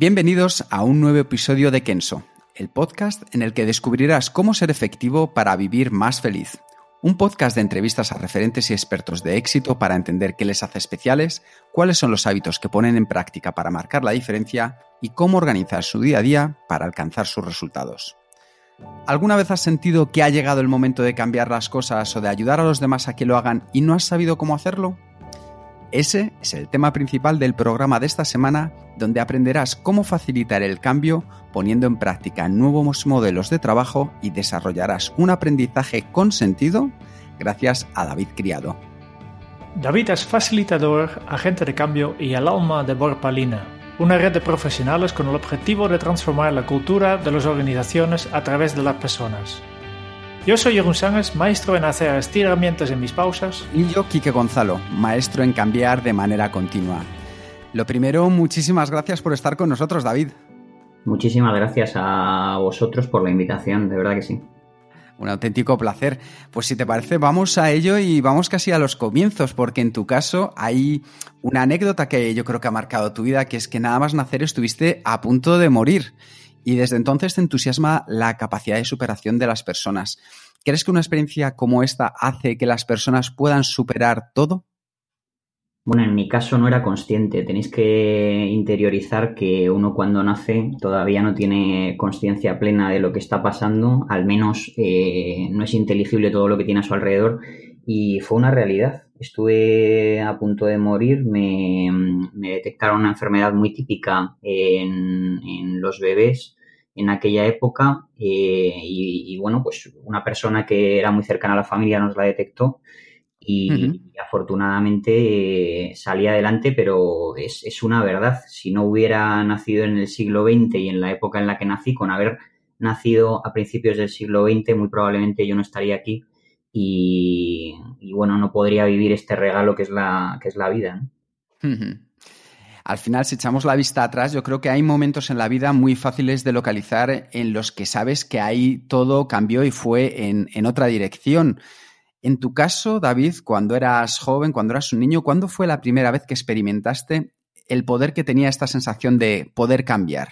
Bienvenidos a un nuevo episodio de Kenso, el podcast en el que descubrirás cómo ser efectivo para vivir más feliz. Un podcast de entrevistas a referentes y expertos de éxito para entender qué les hace especiales, cuáles son los hábitos que ponen en práctica para marcar la diferencia y cómo organizar su día a día para alcanzar sus resultados. ¿Alguna vez has sentido que ha llegado el momento de cambiar las cosas o de ayudar a los demás a que lo hagan y no has sabido cómo hacerlo? Ese es el tema principal del programa de esta semana, donde aprenderás cómo facilitar el cambio poniendo en práctica nuevos modelos de trabajo y desarrollarás un aprendizaje con sentido gracias a David Criado. David es facilitador, agente de cambio y el alma de Borpalina, una red de profesionales con el objetivo de transformar la cultura de las organizaciones a través de las personas. Yo soy Jeroen Sánchez, maestro en hacer estiramientos en mis pausas. Y yo, Quique Gonzalo, maestro en cambiar de manera continua. Lo primero, muchísimas gracias por estar con nosotros, David. Muchísimas gracias a vosotros por la invitación, de verdad que sí. Un auténtico placer. Pues si te parece, vamos a ello y vamos casi a los comienzos, porque en tu caso hay una anécdota que yo creo que ha marcado tu vida, que es que nada más nacer estuviste a punto de morir y desde entonces te entusiasma la capacidad de superación de las personas. ¿Crees que una experiencia como esta hace que las personas puedan superar todo? Bueno, en mi caso no era consciente. Tenéis que interiorizar que uno cuando nace todavía no tiene conciencia plena de lo que está pasando, al menos eh, no es inteligible todo lo que tiene a su alrededor y fue una realidad. Estuve a punto de morir, me, detectaron una enfermedad muy típica en, en los bebés en aquella época eh, y, bueno, pues una persona que era muy cercana a la familia nos la detectó y, afortunadamente eh, salí adelante, pero es, es, una verdad. Si no hubiera nacido en el siglo XX y en la época en la que nací, con haber nacido a principios del siglo XX, muy probablemente yo no estaría aquí y, bueno, no podría vivir este regalo que es la, que es la vida. ¿no? Al final, si echamos la vista atrás, yo creo que hay momentos en la vida muy fáciles de localizar en los que sabes que ahí todo cambió y fue en, otra dirección. En tu caso, David, cuando eras joven, cuando eras un niño, ¿cuándo fue la primera vez que experimentaste el poder que tenía esta sensación de poder cambiar?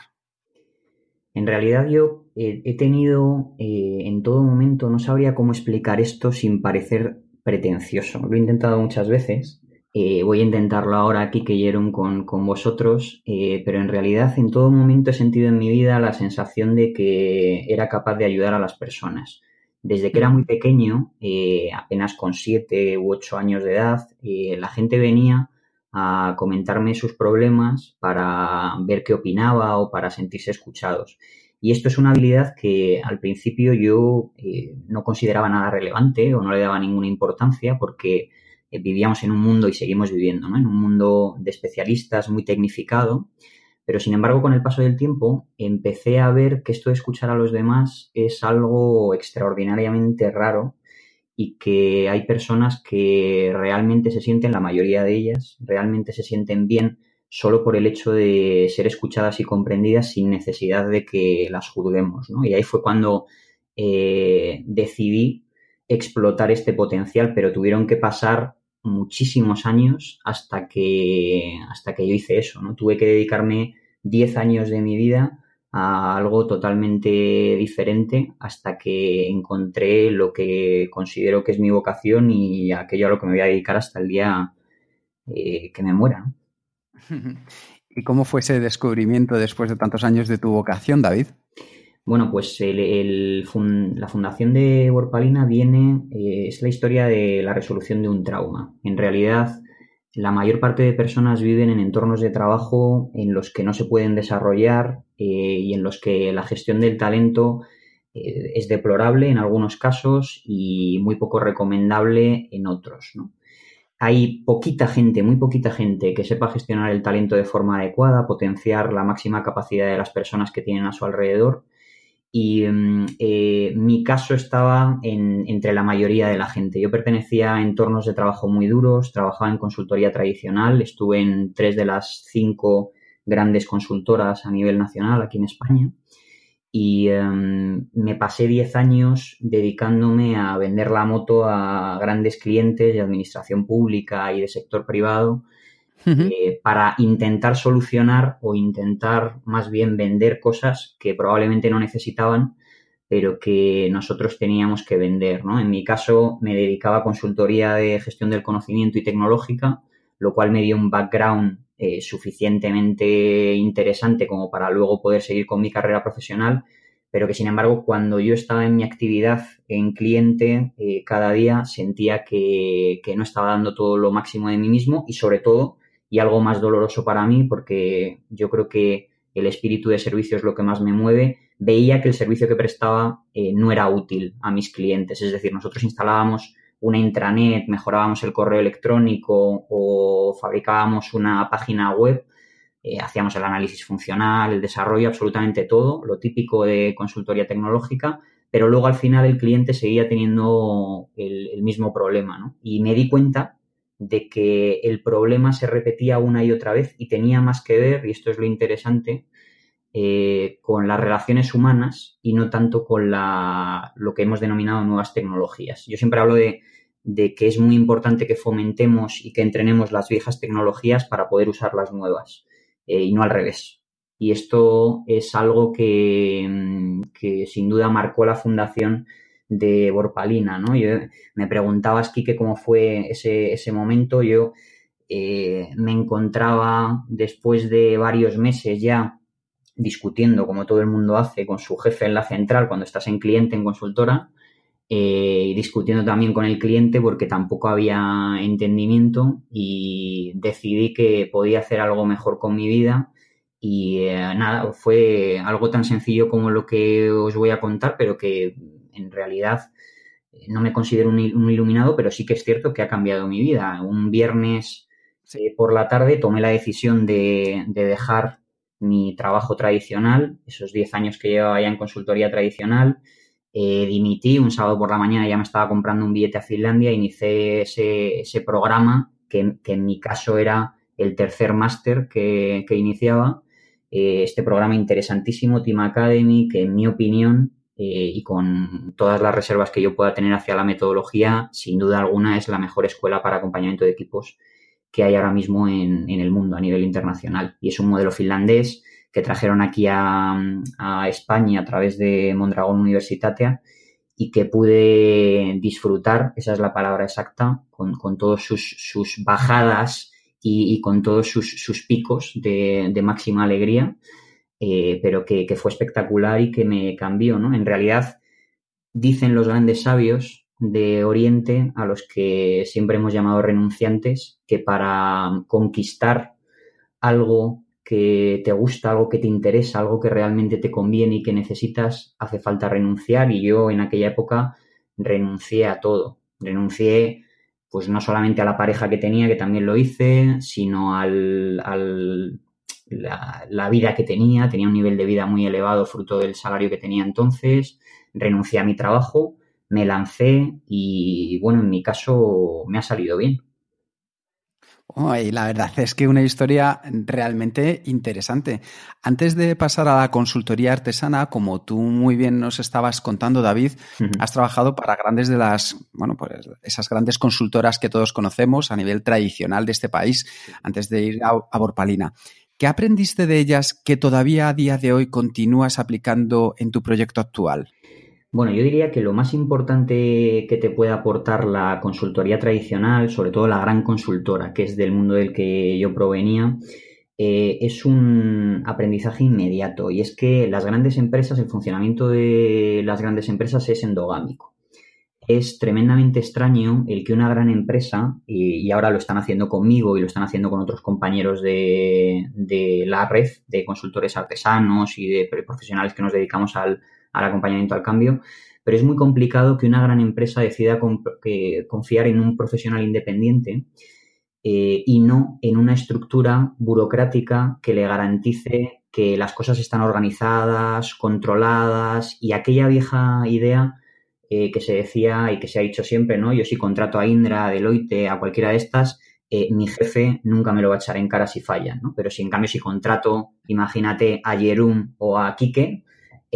En realidad yo he tenido eh, en todo momento, no sabría cómo explicar esto sin parecer pretencioso. Lo he intentado muchas veces eh, voy a intentarlo ahora aquí que con, con vosotros, eh, pero en realidad en todo momento he sentido en mi vida la sensación de que era capaz de ayudar a las personas. Desde que era muy pequeño, eh, apenas con siete u ocho años de edad, la gente venía a comentarme sus problemas para ver qué opinaba o para sentirse escuchados. Y esto es una habilidad que al principio yo no consideraba nada relevante o no le daba ninguna importancia porque eh, vivíamos en un mundo y seguimos viviendo, ¿no? En un mundo de especialistas muy tecnificado, pero sin embargo con el paso del tiempo empecé a ver que esto de escuchar a los demás es algo extraordinariamente raro y que hay personas que realmente se sienten, la mayoría de ellas, realmente se sienten bien solo por el hecho de ser escuchadas y comprendidas sin necesidad de que las juzguemos. ¿no? Y ahí fue cuando eh, decidí explotar este potencial, pero tuvieron que pasar muchísimos años hasta que, hasta que yo hice eso, ¿no? Tuve que dedicarme 10 años de mi vida a algo totalmente diferente hasta que encontré lo que considero que es mi vocación y aquello a lo que me voy a dedicar hasta el día eh, que me muera. ¿Y cómo fue ese descubrimiento después de tantos años de tu vocación, David? Bueno, pues la fundación de Borpalina viene, eh, es la historia de la resolución de un trauma. En realidad, la mayor parte de personas viven en entornos de trabajo en los que no se pueden desarrollar eh, y en los que la gestión del talento eh, es deplorable en algunos casos y muy poco recomendable en otros. hay poquita gente, muy poquita gente que sepa gestionar el talento de forma adecuada, potenciar la máxima capacidad de las personas que tienen a su alrededor. Y mm, eh, mi caso estaba entre la mayoría de la gente. Yo pertenecía a entornos de trabajo muy duros, trabajaba en consultoría tradicional, estuve en tres de las cinco grandes consultoras a nivel nacional aquí en España y em, me pasé 10 años dedicándome a vender la moto a grandes clientes de administración pública y de sector privado eh, para intentar solucionar o intentar más bien vender cosas que probablemente no necesitaban pero que nosotros teníamos que vender. ¿no? En mi caso me dedicaba a consultoría de gestión del conocimiento y tecnológica, lo cual me dio un background eh, suficientemente interesante como para luego poder seguir con mi carrera profesional, pero que sin embargo cuando yo estaba en mi actividad en cliente, eh, cada día sentía que, no estaba dando todo lo máximo de mí mismo y sobre todo, y algo más doloroso para mí, porque yo creo que el espíritu de servicio es lo que más me mueve, veía que el servicio que prestaba eh, no era útil a mis clientes. Es decir, nosotros instalábamos una intranet, mejorábamos el correo electrónico o fabricábamos una página web, eh, hacíamos el análisis funcional, el desarrollo, absolutamente todo, lo típico de consultoría tecnológica, pero luego al final el cliente seguía teniendo el, mismo problema, ¿no? Y me di cuenta de que el problema se repetía una y otra vez y tenía más que ver, y esto es lo interesante, eh, con las relaciones humanas y no tanto con la, lo que hemos denominado nuevas tecnologías. Yo siempre hablo de, que es muy importante que fomentemos y que entrenemos las viejas tecnologías para poder usar las nuevas eh, y no al revés. Y esto es algo que, mm, sin duda marcó la fundación de Borpalina, ¿no? Yo, me preguntabas, Quique, cómo fue ese, ese momento. Yo eh, me encontraba después de varios meses ya discutiendo, como todo el mundo hace, con su jefe en la central cuando estás en cliente, en consultora, eh, y discutiendo también con el cliente porque tampoco había entendimiento y decidí que podía hacer algo mejor con mi vida y eh, nada, fue algo tan sencillo como lo que os voy a contar, pero que en realidad eh, no me considero un, iluminado, pero sí que es cierto que ha cambiado mi vida. Un viernes por la tarde tomé la decisión de, de dejar mi trabajo tradicional, esos 10 años que llevaba ya en consultoría tradicional. Eh, dimití un sábado por la mañana, ya me estaba comprando un billete a Finlandia, inicié ese, ese programa, que, en mi caso era el tercer máster que, iniciaba. Eh, este programa interesantísimo, Team Academy, que en mi opinión eh, y con todas las reservas que yo pueda tener hacia la metodología, sin duda alguna es la mejor escuela para acompañamiento de equipos que hay ahora mismo en, el mundo a nivel internacional. Y es un modelo finlandés que trajeron aquí a, España a través de Mondragón Universitatea y que pude disfrutar, esa es la palabra exacta, con, con todas sus, bajadas y, con todos sus, picos de, máxima alegría, eh, pero que, que, fue espectacular y que me cambió, ¿no? En realidad, dicen los grandes sabios de Oriente a los que siempre hemos llamado renunciantes, que para conquistar algo que te gusta, algo que te interesa, algo que realmente te conviene y que necesitas, hace falta renunciar y yo en aquella época renuncié a todo. Renuncié pues no solamente a la pareja que tenía, que también lo hice, sino al, al la, la, vida que tenía, tenía un nivel de vida muy elevado fruto del salario que tenía entonces, renuncié a mi trabajo me lancé y bueno, en mi caso me ha salido bien. la verdad es que una historia realmente interesante. Antes de pasar a la consultoría artesana, como tú muy bien nos estabas contando, David, has trabajado para grandes de las, bueno, pues esas grandes consultoras que todos conocemos a nivel tradicional de este país, antes de ir a, a Borpalina. ¿Qué aprendiste de ellas que todavía a día de hoy continúas aplicando en tu proyecto actual? Bueno, yo diría que lo más importante que te puede aportar la consultoría tradicional, sobre todo la gran consultora, que es del mundo del que yo provenía, eh, es un aprendizaje inmediato. Y es que las grandes empresas, el funcionamiento de las grandes empresas es endogámico. Es tremendamente extraño el que una gran empresa, y, ahora lo están haciendo conmigo y lo están haciendo con otros compañeros de, de la red de consultores artesanos y de profesionales que nos dedicamos al, al acompañamiento al cambio, pero es muy complicado que una gran empresa decida confiar en un profesional independiente eh, y no en una estructura burocrática que le garantice que las cosas están organizadas, controladas y aquella vieja idea eh, que se decía y que se ha dicho siempre, ¿no? Yo si contrato a Indra, a Deloitte, a cualquiera de estas, eh, mi jefe nunca me lo va a echar en cara si falla, ¿no? Pero si en cambio si contrato, imagínate, a Jerum o a Kike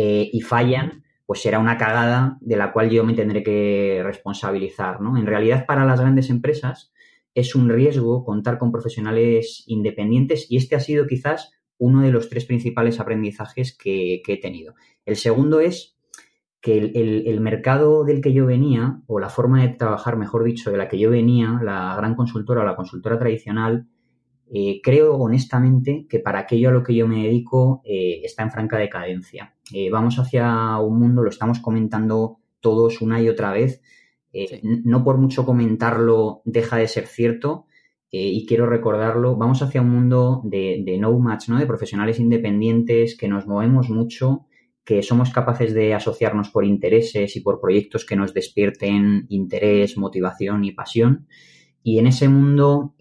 y fallan, pues será una cagada de la cual yo me tendré que responsabilizar, ¿no? En realidad, para las grandes empresas, es un riesgo contar con profesionales independientes y este ha sido quizás uno de los tres principales aprendizajes que, he tenido. El segundo es que el, mercado del que yo venía, o la forma de trabajar, mejor dicho, de la que yo venía, la gran consultora o la consultora tradicional, eh, creo honestamente que para aquello a lo que yo me dedico eh, está en franca decadencia. Eh, vamos hacia un mundo, lo estamos comentando todos una y otra vez, no por mucho comentarlo deja de ser cierto y quiero recordarlo. Vamos hacia un mundo de, de no match, ¿no? De profesionales independientes que nos movemos mucho, que somos capaces de asociarnos por intereses y por proyectos que nos despierten interés, motivación y pasión. Y en ese mundo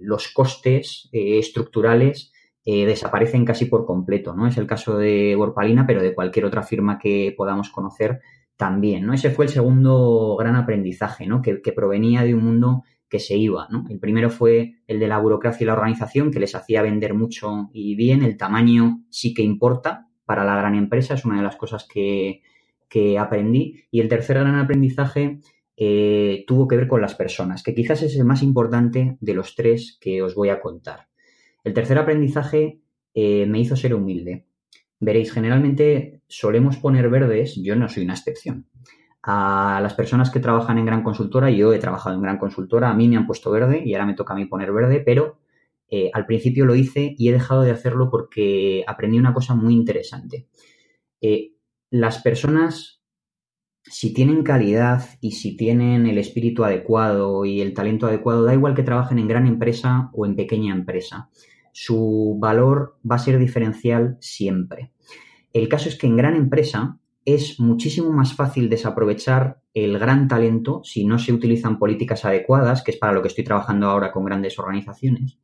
los costes eh, estructurales desaparecen casi por completo, ¿no? Es el caso de Borpalina, pero de cualquier otra firma que podamos conocer también, ¿no? Ese fue el segundo gran aprendizaje, ¿no? Que, provenía de un mundo que se iba, ¿no? El primero fue el de la burocracia y la organización, que les hacía vender mucho y bien. El tamaño sí que importa para la gran empresa, es una de las cosas que, aprendí. Y el tercer gran aprendizaje eh, tuvo que ver con las personas, que quizás es el más importante de los tres que os voy a contar. El tercer aprendizaje eh, me hizo ser humilde. Veréis, generalmente solemos poner verdes, yo no soy una excepción. A las personas que trabajan en gran consultora, yo he trabajado en gran consultora, a mí me han puesto verde y ahora me toca a mí poner verde, pero eh, al principio lo hice y he dejado de hacerlo porque aprendí una cosa muy interesante. Eh, las personas, si tienen calidad y si tienen el espíritu adecuado y el talento adecuado, da igual que trabajen en gran empresa o en pequeña empresa su valor va a ser diferencial siempre. El caso es que en gran empresa es muchísimo más fácil desaprovechar el gran talento si no se utilizan políticas adecuadas, que es para lo que estoy trabajando ahora con grandes organizaciones.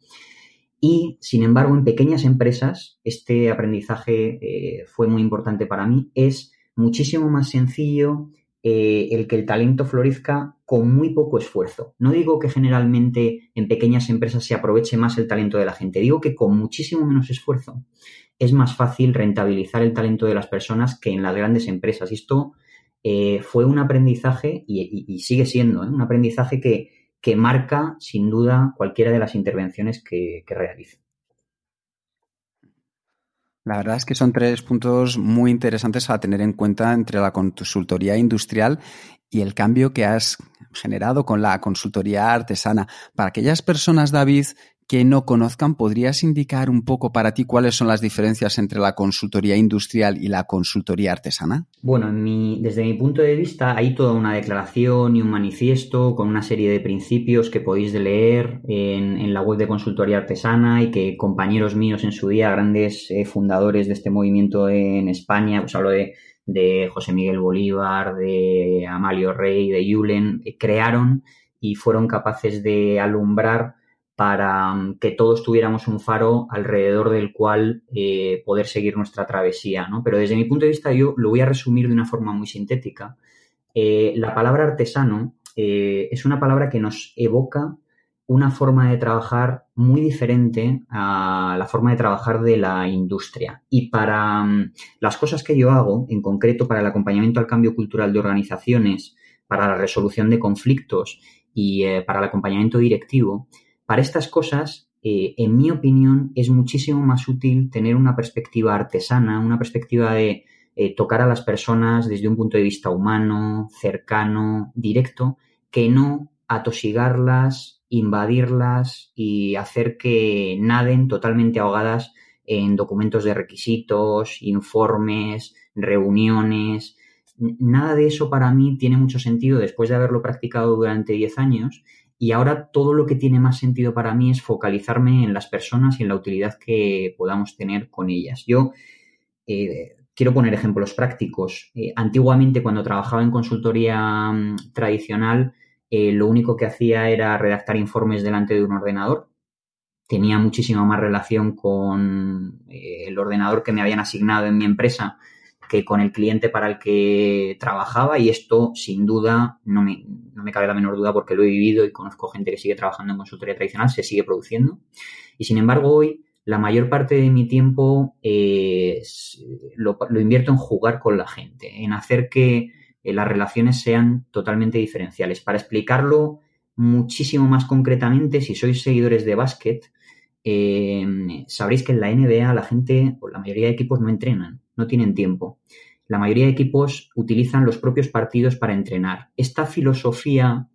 Y, sin embargo, en pequeñas empresas, este aprendizaje eh, fue muy importante para mí, es muchísimo más sencillo eh, el que el talento florezca con muy poco esfuerzo. No digo que generalmente en pequeñas empresas se aproveche más el talento de la gente, digo que con muchísimo menos esfuerzo es más fácil rentabilizar el talento de las personas que en las grandes empresas. Y esto eh, fue un aprendizaje y, sigue siendo ¿eh? un aprendizaje que, marca sin duda cualquiera de las intervenciones que, que realizo. La verdad es que son tres puntos muy interesantes a tener en cuenta entre la consultoría industrial y el cambio que has generado con la consultoría artesana. Para aquellas personas, David, que no conozcan, ¿podrías indicar un poco para ti cuáles son las diferencias entre la consultoría industrial y la consultoría artesana? Bueno, desde mi punto de vista hay toda una declaración y un manifiesto con una serie de principios que podéis leer en, la web de consultoría artesana y que compañeros míos en su día, grandes eh, fundadores de este movimiento en España, pues hablo de, de José Miguel Bolívar, de Amalio Rey, de Yulen, eh, crearon y fueron capaces de alumbrar para mm, que todos tuviéramos un faro alrededor del cual eh, poder seguir nuestra travesía, ¿no? Pero desde mi punto de vista yo lo voy a resumir de una forma muy sintética. Eh, la palabra artesano eh, es una palabra que nos evoca una forma de trabajar muy diferente a la forma de trabajar de la industria. Y para mm, las cosas que yo hago, en concreto para el acompañamiento al cambio cultural de organizaciones, para la resolución de conflictos y para el acompañamiento directivo, para estas cosas, eh, en mi opinión, es muchísimo más útil tener una perspectiva artesana, una perspectiva de eh, tocar a las personas desde un punto de vista humano, cercano, directo, que no atosigarlas, invadirlas y hacer que naden totalmente ahogadas en documentos de requisitos, informes, reuniones. Nada de eso para mí tiene mucho sentido después de haberlo practicado durante 10 años y ahora todo lo que tiene más sentido para mí es focalizarme en las personas y en la utilidad que podamos tener con ellas. Yo, eh, quiero poner ejemplos prácticos. Eh, antiguamente, cuando trabajaba en consultoría mm, tradicional, eh, lo único que hacía era redactar informes delante de un ordenador. Tenía muchísima más relación con el ordenador que me habían asignado en mi empresa que con el cliente para el que trabajaba y esto sin duda no me, no me cabe la menor duda porque lo he vivido y conozco gente que sigue trabajando en consultoría tradicional, se sigue produciendo. Y sin embargo hoy la mayor parte de mi tiempo lo, invierto en jugar con la gente, en hacer que eh, las relaciones sean totalmente diferenciales. Para explicarlo muchísimo más concretamente, si sois seguidores de básquet, eh, sabréis que en la NBA la gente, o la mayoría de equipos no entrenan, no tienen tiempo. La mayoría de equipos utilizan los propios partidos para entrenar. Esta filosofía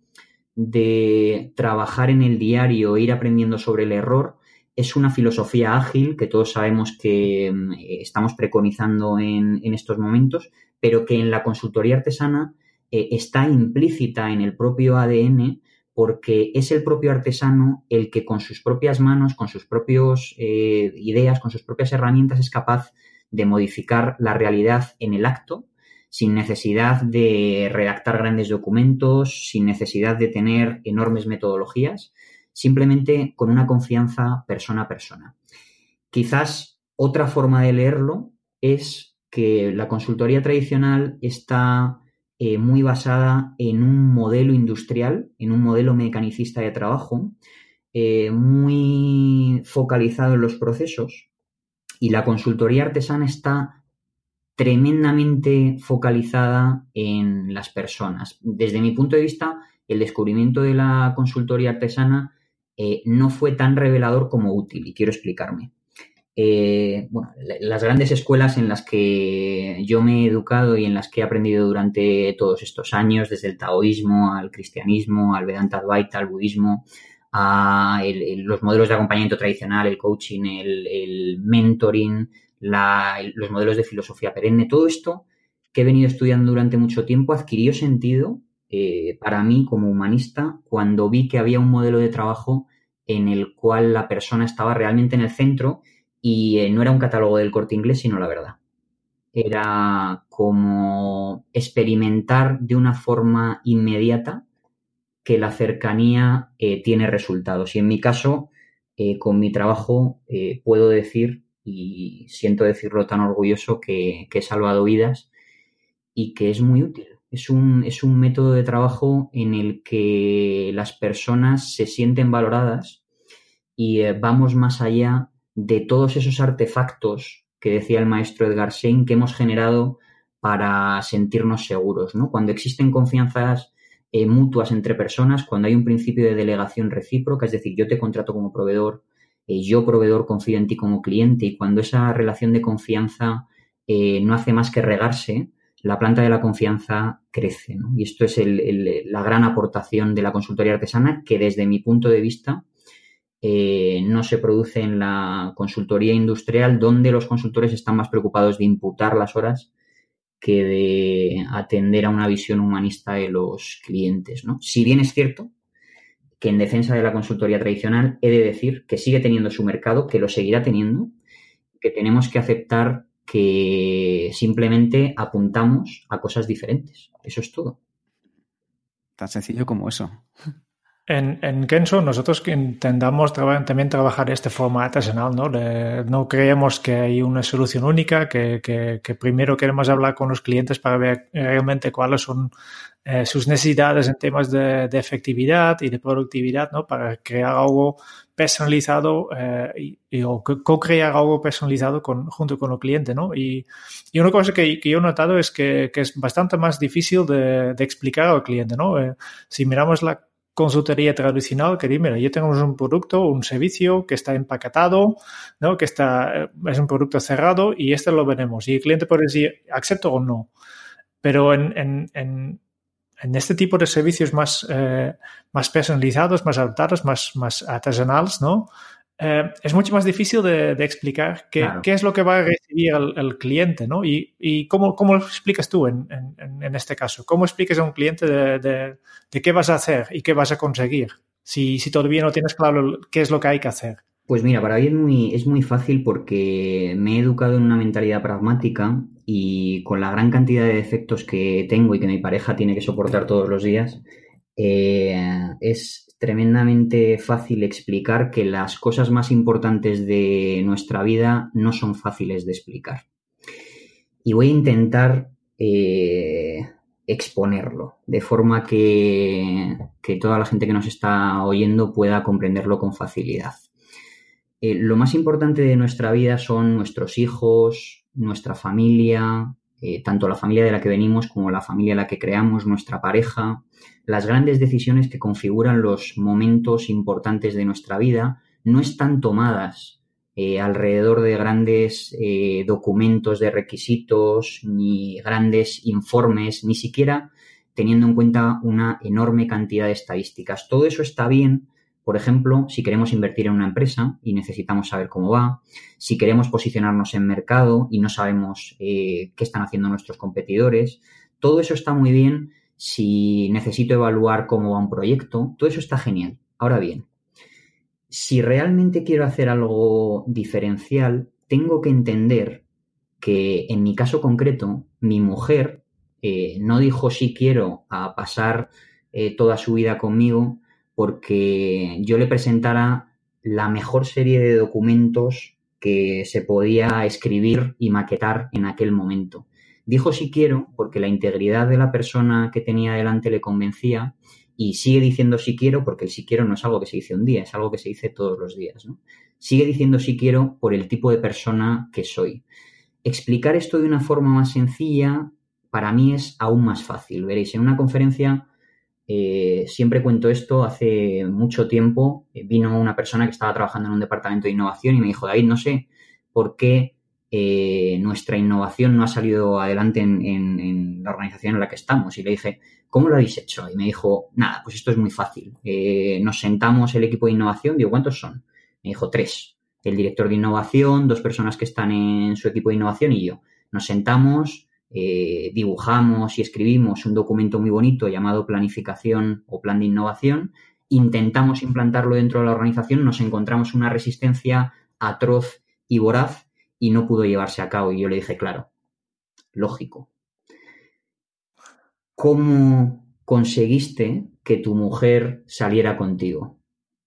de trabajar en el diario, ir aprendiendo sobre el error, es una filosofía ágil que todos sabemos que mm, estamos preconizando en, estos momentos, pero que en la consultoría artesana eh, está implícita en el propio ADN porque es el propio artesano el que con sus propias manos, con sus propias eh, ideas, con sus propias herramientas es capaz de modificar la realidad en el acto sin necesidad de redactar grandes documentos, sin necesidad de tener enormes metodologías, simplemente con una confianza persona a persona. Quizás otra forma de leerlo es que la consultoría tradicional está eh, muy basada en un modelo industrial, en un modelo mecanicista de trabajo, eh, muy focalizado en los procesos y la consultoría artesana está tremendamente focalizada en las personas. Desde mi punto de vista, el descubrimiento de la consultoría artesana eh, no fue tan revelador como útil y quiero explicarme. Eh, bueno, las grandes escuelas en las que yo me he educado y en las que he aprendido durante todos estos años, desde el taoísmo al cristianismo, al Vedanta Advaita, al budismo, a los modelos de acompañamiento tradicional, el coaching, el, mentoring, los modelos de filosofía perenne, todo esto que he venido estudiando durante mucho tiempo adquirió sentido eh, para mí como humanista cuando vi que había un modelo de trabajo en el cual la persona estaba realmente en el centro y eh, no era un catálogo del corte inglés, sino la verdad. Era como experimentar de una forma inmediata que la cercanía eh, tiene resultados. Y en mi caso, con mi trabajo, puedo decir, y siento decirlo tan orgulloso, que he salvado vidas y que es muy útil es un, es un método de trabajo en el que las personas se sienten valoradas y eh, vamos más allá de todos esos artefactos que decía el maestro Edgar Sein que hemos generado para sentirnos seguros, ¿no? Cuando existen confianzas eh, mutuas entre personas, cuando hay un principio de delegación recíproca, es decir, yo te contrato como proveedor, eh, yo proveedor confío en ti como cliente y cuando esa relación de confianza no hace más que regarse, la planta de la confianza crece. Y esto es la gran aportación de la consultoría artesana que desde mi punto de vista eh, no se produce en la consultoría industrial donde los consultores están más preocupados de imputar las horas que de atender a una visión humanista de los clientes. Si bien es cierto que en defensa de la consultoría tradicional he de decir que sigue teniendo su mercado, que lo seguirá teniendo, que tenemos que aceptar que simplemente apuntamos a cosas diferentes. Eso es todo. Tan sencillo como eso. En, en nosotros intentamos también trabajar este forma artesanal, ¿no? no creemos que hay una solución única, que, que, primero queremos hablar con los clientes para ver realmente cuáles son eh, sus necesidades en temas de, de, efectividad y de productividad, ¿no? Para crear algo personalizado eh, y, o co-crear algo personalizado con, junto con el cliente, ¿no? Y, y una cosa que, que, yo he notado es que, que es bastante más difícil de, de explicar al cliente, ¿no? Eh, si miramos la consultoría tradicional que dice, mira, yo tengo un producto, un servicio que está empaquetado, ¿no? que está, es un producto cerrado y este lo veremos. Y el cliente puede decir, acepto o no. Pero en, en, en este tipo de servicios más, eh, más personalizados, más adaptados, más, más artesanales, ¿no? Eh, es mucho más difícil de, explicar qué, qué, es lo que va a recibir el, cliente, ¿no? Y, y cómo, cómo, lo explicas tú en, en, en, este caso. ¿Cómo explicas a un cliente de, de, de, qué vas a hacer y qué vas a conseguir si, si todavía no tienes claro qué es lo que hay que hacer? Pues mira, para mí es muy, es muy fácil porque me he educado en una mentalidad pragmática y con la gran cantidad de defectos que tengo y que mi pareja tiene que soportar todos los días, eh, es tremendamente fácil explicar que las cosas más importantes de nuestra vida no son fáciles de explicar. Y voy a intentar eh, exponerlo, de forma que, toda la gente que nos está oyendo pueda comprenderlo con facilidad. Eh, lo más importante de nuestra vida son nuestros hijos, nuestra familia, eh, tanto la familia de la que venimos como la familia de la que creamos, nuestra pareja, las grandes decisiones que configuran los momentos importantes de nuestra vida no están tomadas eh, alrededor de grandes eh, documentos de requisitos, ni grandes informes, ni siquiera teniendo en cuenta una enorme cantidad de estadísticas. Todo eso está bien, por ejemplo, si queremos invertir en una empresa y necesitamos saber cómo va, si queremos posicionarnos en mercado y no sabemos eh, qué están haciendo nuestros competidores, todo eso está muy bien si necesito evaluar cómo va un proyecto, todo eso está genial. Ahora bien, si realmente quiero hacer algo diferencial, tengo que entender que en mi caso concreto, mi mujer eh, no dijo si quiero a pasar eh, toda su vida conmigo porque yo le presentara la mejor serie de documentos que se podía escribir y maquetar en aquel momento. Dijo si quiero porque la integridad de la persona que tenía delante le convencía y sigue diciendo si quiero, porque el si quiero no es algo que se dice un día, es algo que se dice todos los días. Sigue diciendo si quiero por el tipo de persona que soy. Explicar esto de una forma más sencilla para mí es aún más fácil. Veréis, en una conferencia eh, siempre cuento esto, hace mucho tiempo eh, vino una persona que estaba trabajando en un departamento de innovación y me dijo, David, no sé por qué eh, nuestra innovación no ha salido adelante en, la organización en la que estamos. Y le dije, ¿cómo lo habéis hecho? Y me dijo, nada, pues esto es muy fácil. Nos sentamos el equipo de innovación, digo, ¿cuántos son? Me dijo, tres. El director de innovación, dos personas que están en su equipo de innovación y yo. Nos sentamos, eh, dibujamos y escribimos un documento muy bonito llamado planificación o plan de innovación, intentamos implantarlo dentro de la organización, nos encontramos una resistencia atroz y voraz y no pudo llevarse a cabo. Y yo le dije, claro, lógico, ¿cómo conseguiste que tu mujer saliera contigo?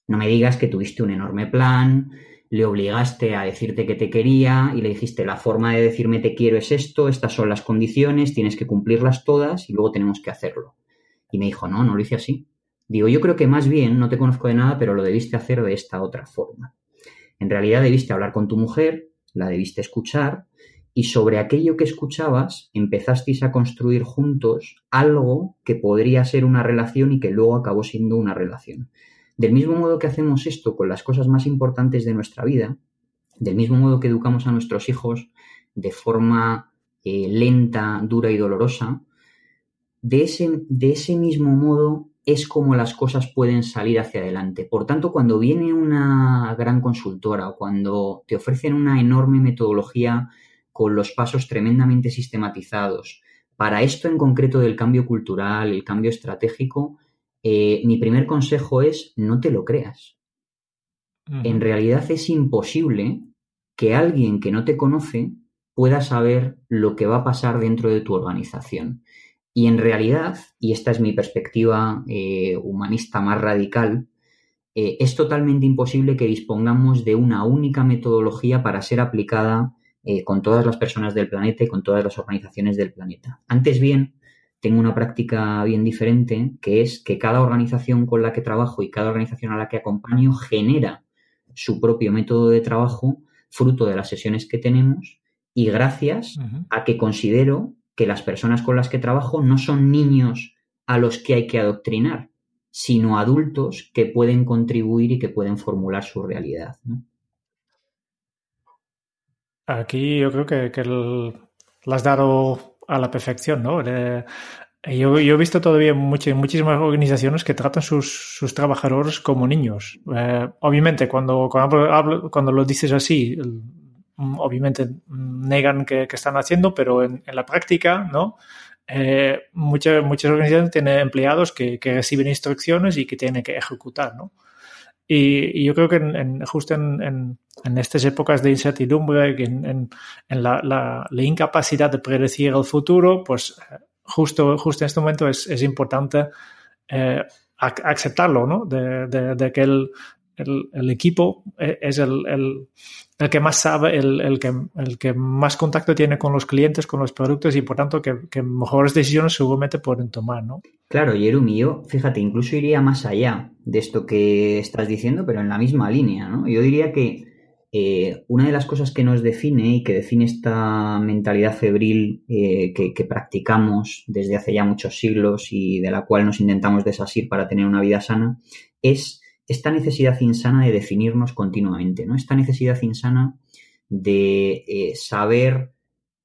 No me digas que tuviste un enorme plan, le obligaste a decirte que te quería y le dijiste la forma de decirme te quiero es esto, estas son las condiciones, tienes que cumplirlas todas y luego tenemos que hacerlo. Y me dijo, no, no lo hice así. Digo, yo creo que más bien, no te conozco de nada, pero lo debiste hacer de esta otra forma. En realidad debiste hablar con tu mujer, la debiste escuchar y sobre aquello que escuchabas empezasteis a construir juntos algo que podría ser una relación y que luego acabó siendo una relación. Del mismo modo que hacemos esto con las cosas más importantes de nuestra vida, del mismo modo que educamos a nuestros hijos de forma eh, lenta, dura y dolorosa, de ese, de ese mismo modo es como las cosas pueden salir hacia adelante. Por tanto, cuando viene una gran consultora o cuando te ofrecen una enorme metodología con los pasos tremendamente sistematizados. Para esto en concreto del cambio cultural, el cambio estratégico, eh, mi primer consejo es no te lo creas. En realidad es imposible que alguien que no te conoce pueda saber lo que va a pasar dentro de tu organización. Y en realidad, y esta es mi perspectiva eh, humanista más radical, eh, es totalmente imposible que dispongamos de una única metodología para ser aplicada eh, con todas las personas del planeta y con todas las organizaciones del planeta. Antes bien, tengo una práctica bien diferente, que es que cada organización con la que trabajo y cada organización a la que acompaño genera su propio método de trabajo fruto de las sesiones que tenemos y gracias a que considero que las personas con las que trabajo no son niños a los que hay que adoctrinar, sino adultos que pueden contribuir y que pueden formular su realidad. Aquí yo creo que, que lo has dado a la perfección, ¿no? Eh, yo, he visto todavía muchas, muchísimas organizaciones que tratan sus, sus trabajadores como niños. Eh, obviamente, cuando, cuando, cuando, lo dices así, obviamente negan que, están haciendo, pero en, la práctica, ¿no? Eh, muchas, muchas organizaciones tienen empleados que, que, reciben instrucciones y que tienen que ejecutar, ¿no? Y, yo creo que en, justo en, en estas épocas de incertidumbre, en, en, la, la, incapacidad de predecir el futuro, pues justo, justo en este momento es, es importante eh, aceptarlo, ¿no? De, de, que el, equipo e, es el, el, que más sabe, el, que, el que más contacto tiene con los clientes, con los productos y por tanto que, mejores decisiones seguramente pueden tomar, ¿no? Claro, Jerumi, yo, fíjate, incluso iría más allá de esto que estás diciendo, pero en la misma línea, ¿no? Yo diría que eh, una de las cosas que nos define y que define esta mentalidad febril eh, que, que, practicamos desde hace ya muchos siglos y de la cual nos intentamos desasir para tener una vida sana es esta necesidad insana de definirnos continuamente, ¿no? Esta necesidad insana de eh, saber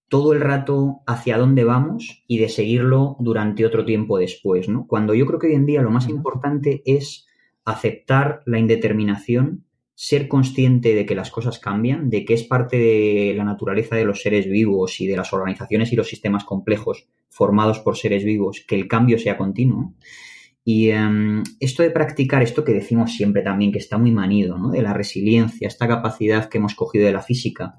todo el rato hacia dónde vamos y de seguirlo durante otro tiempo después, ¿no? Cuando yo creo que hoy en día lo más importante es aceptar la indeterminación, ser consciente de que las cosas cambian, de que es parte de la naturaleza de los seres vivos y de las organizaciones y los sistemas complejos formados por seres vivos, que el cambio sea continuo y em, esto de practicar, esto que decimos siempre también, que está muy manido, ¿no? De la resiliencia, esta capacidad que hemos cogido de la física,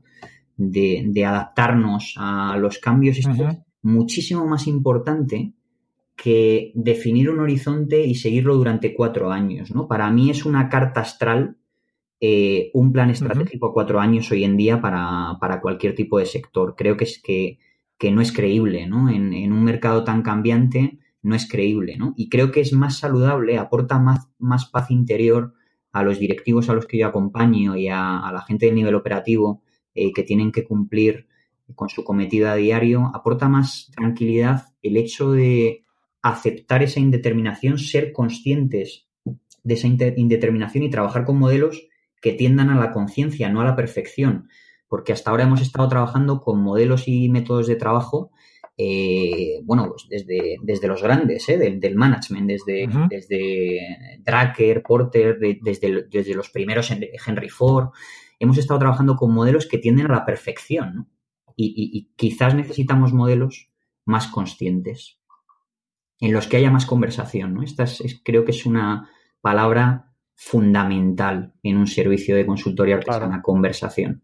de, adaptarnos a los cambios, esto es muchísimo más importante que definir un horizonte y seguirlo durante cuatro años, ¿no? Para mí es una carta astral, eh, un plan estratégico a cuatro años hoy en día para, cualquier tipo de sector. Creo que es que, que no es creíble, ¿no? En, en un mercado tan cambiante, no es creíble, ¿no? Y creo que es más saludable, aporta más, más paz interior a los directivos a los que yo acompaño y a, la gente del nivel operativo eh, que tienen que cumplir con su cometido a diario, aporta más tranquilidad el hecho de aceptar esa indeterminación, ser conscientes de esa indeterminación y trabajar con modelos que tiendan a la conciencia, no a la perfección. Porque hasta ahora hemos estado trabajando con modelos y métodos de trabajo eh, bueno, pues desde, desde los grandes, ¿eh? del, management, desde, desde Drucker, Porter, desde, desde, los primeros Henry Ford, hemos estado trabajando con modelos que tienden a la perfección, y, quizás necesitamos modelos más conscientes, en los que haya más conversación, ¿no? Esta es, creo que es una palabra fundamental en un servicio de consultoría artesana, conversación.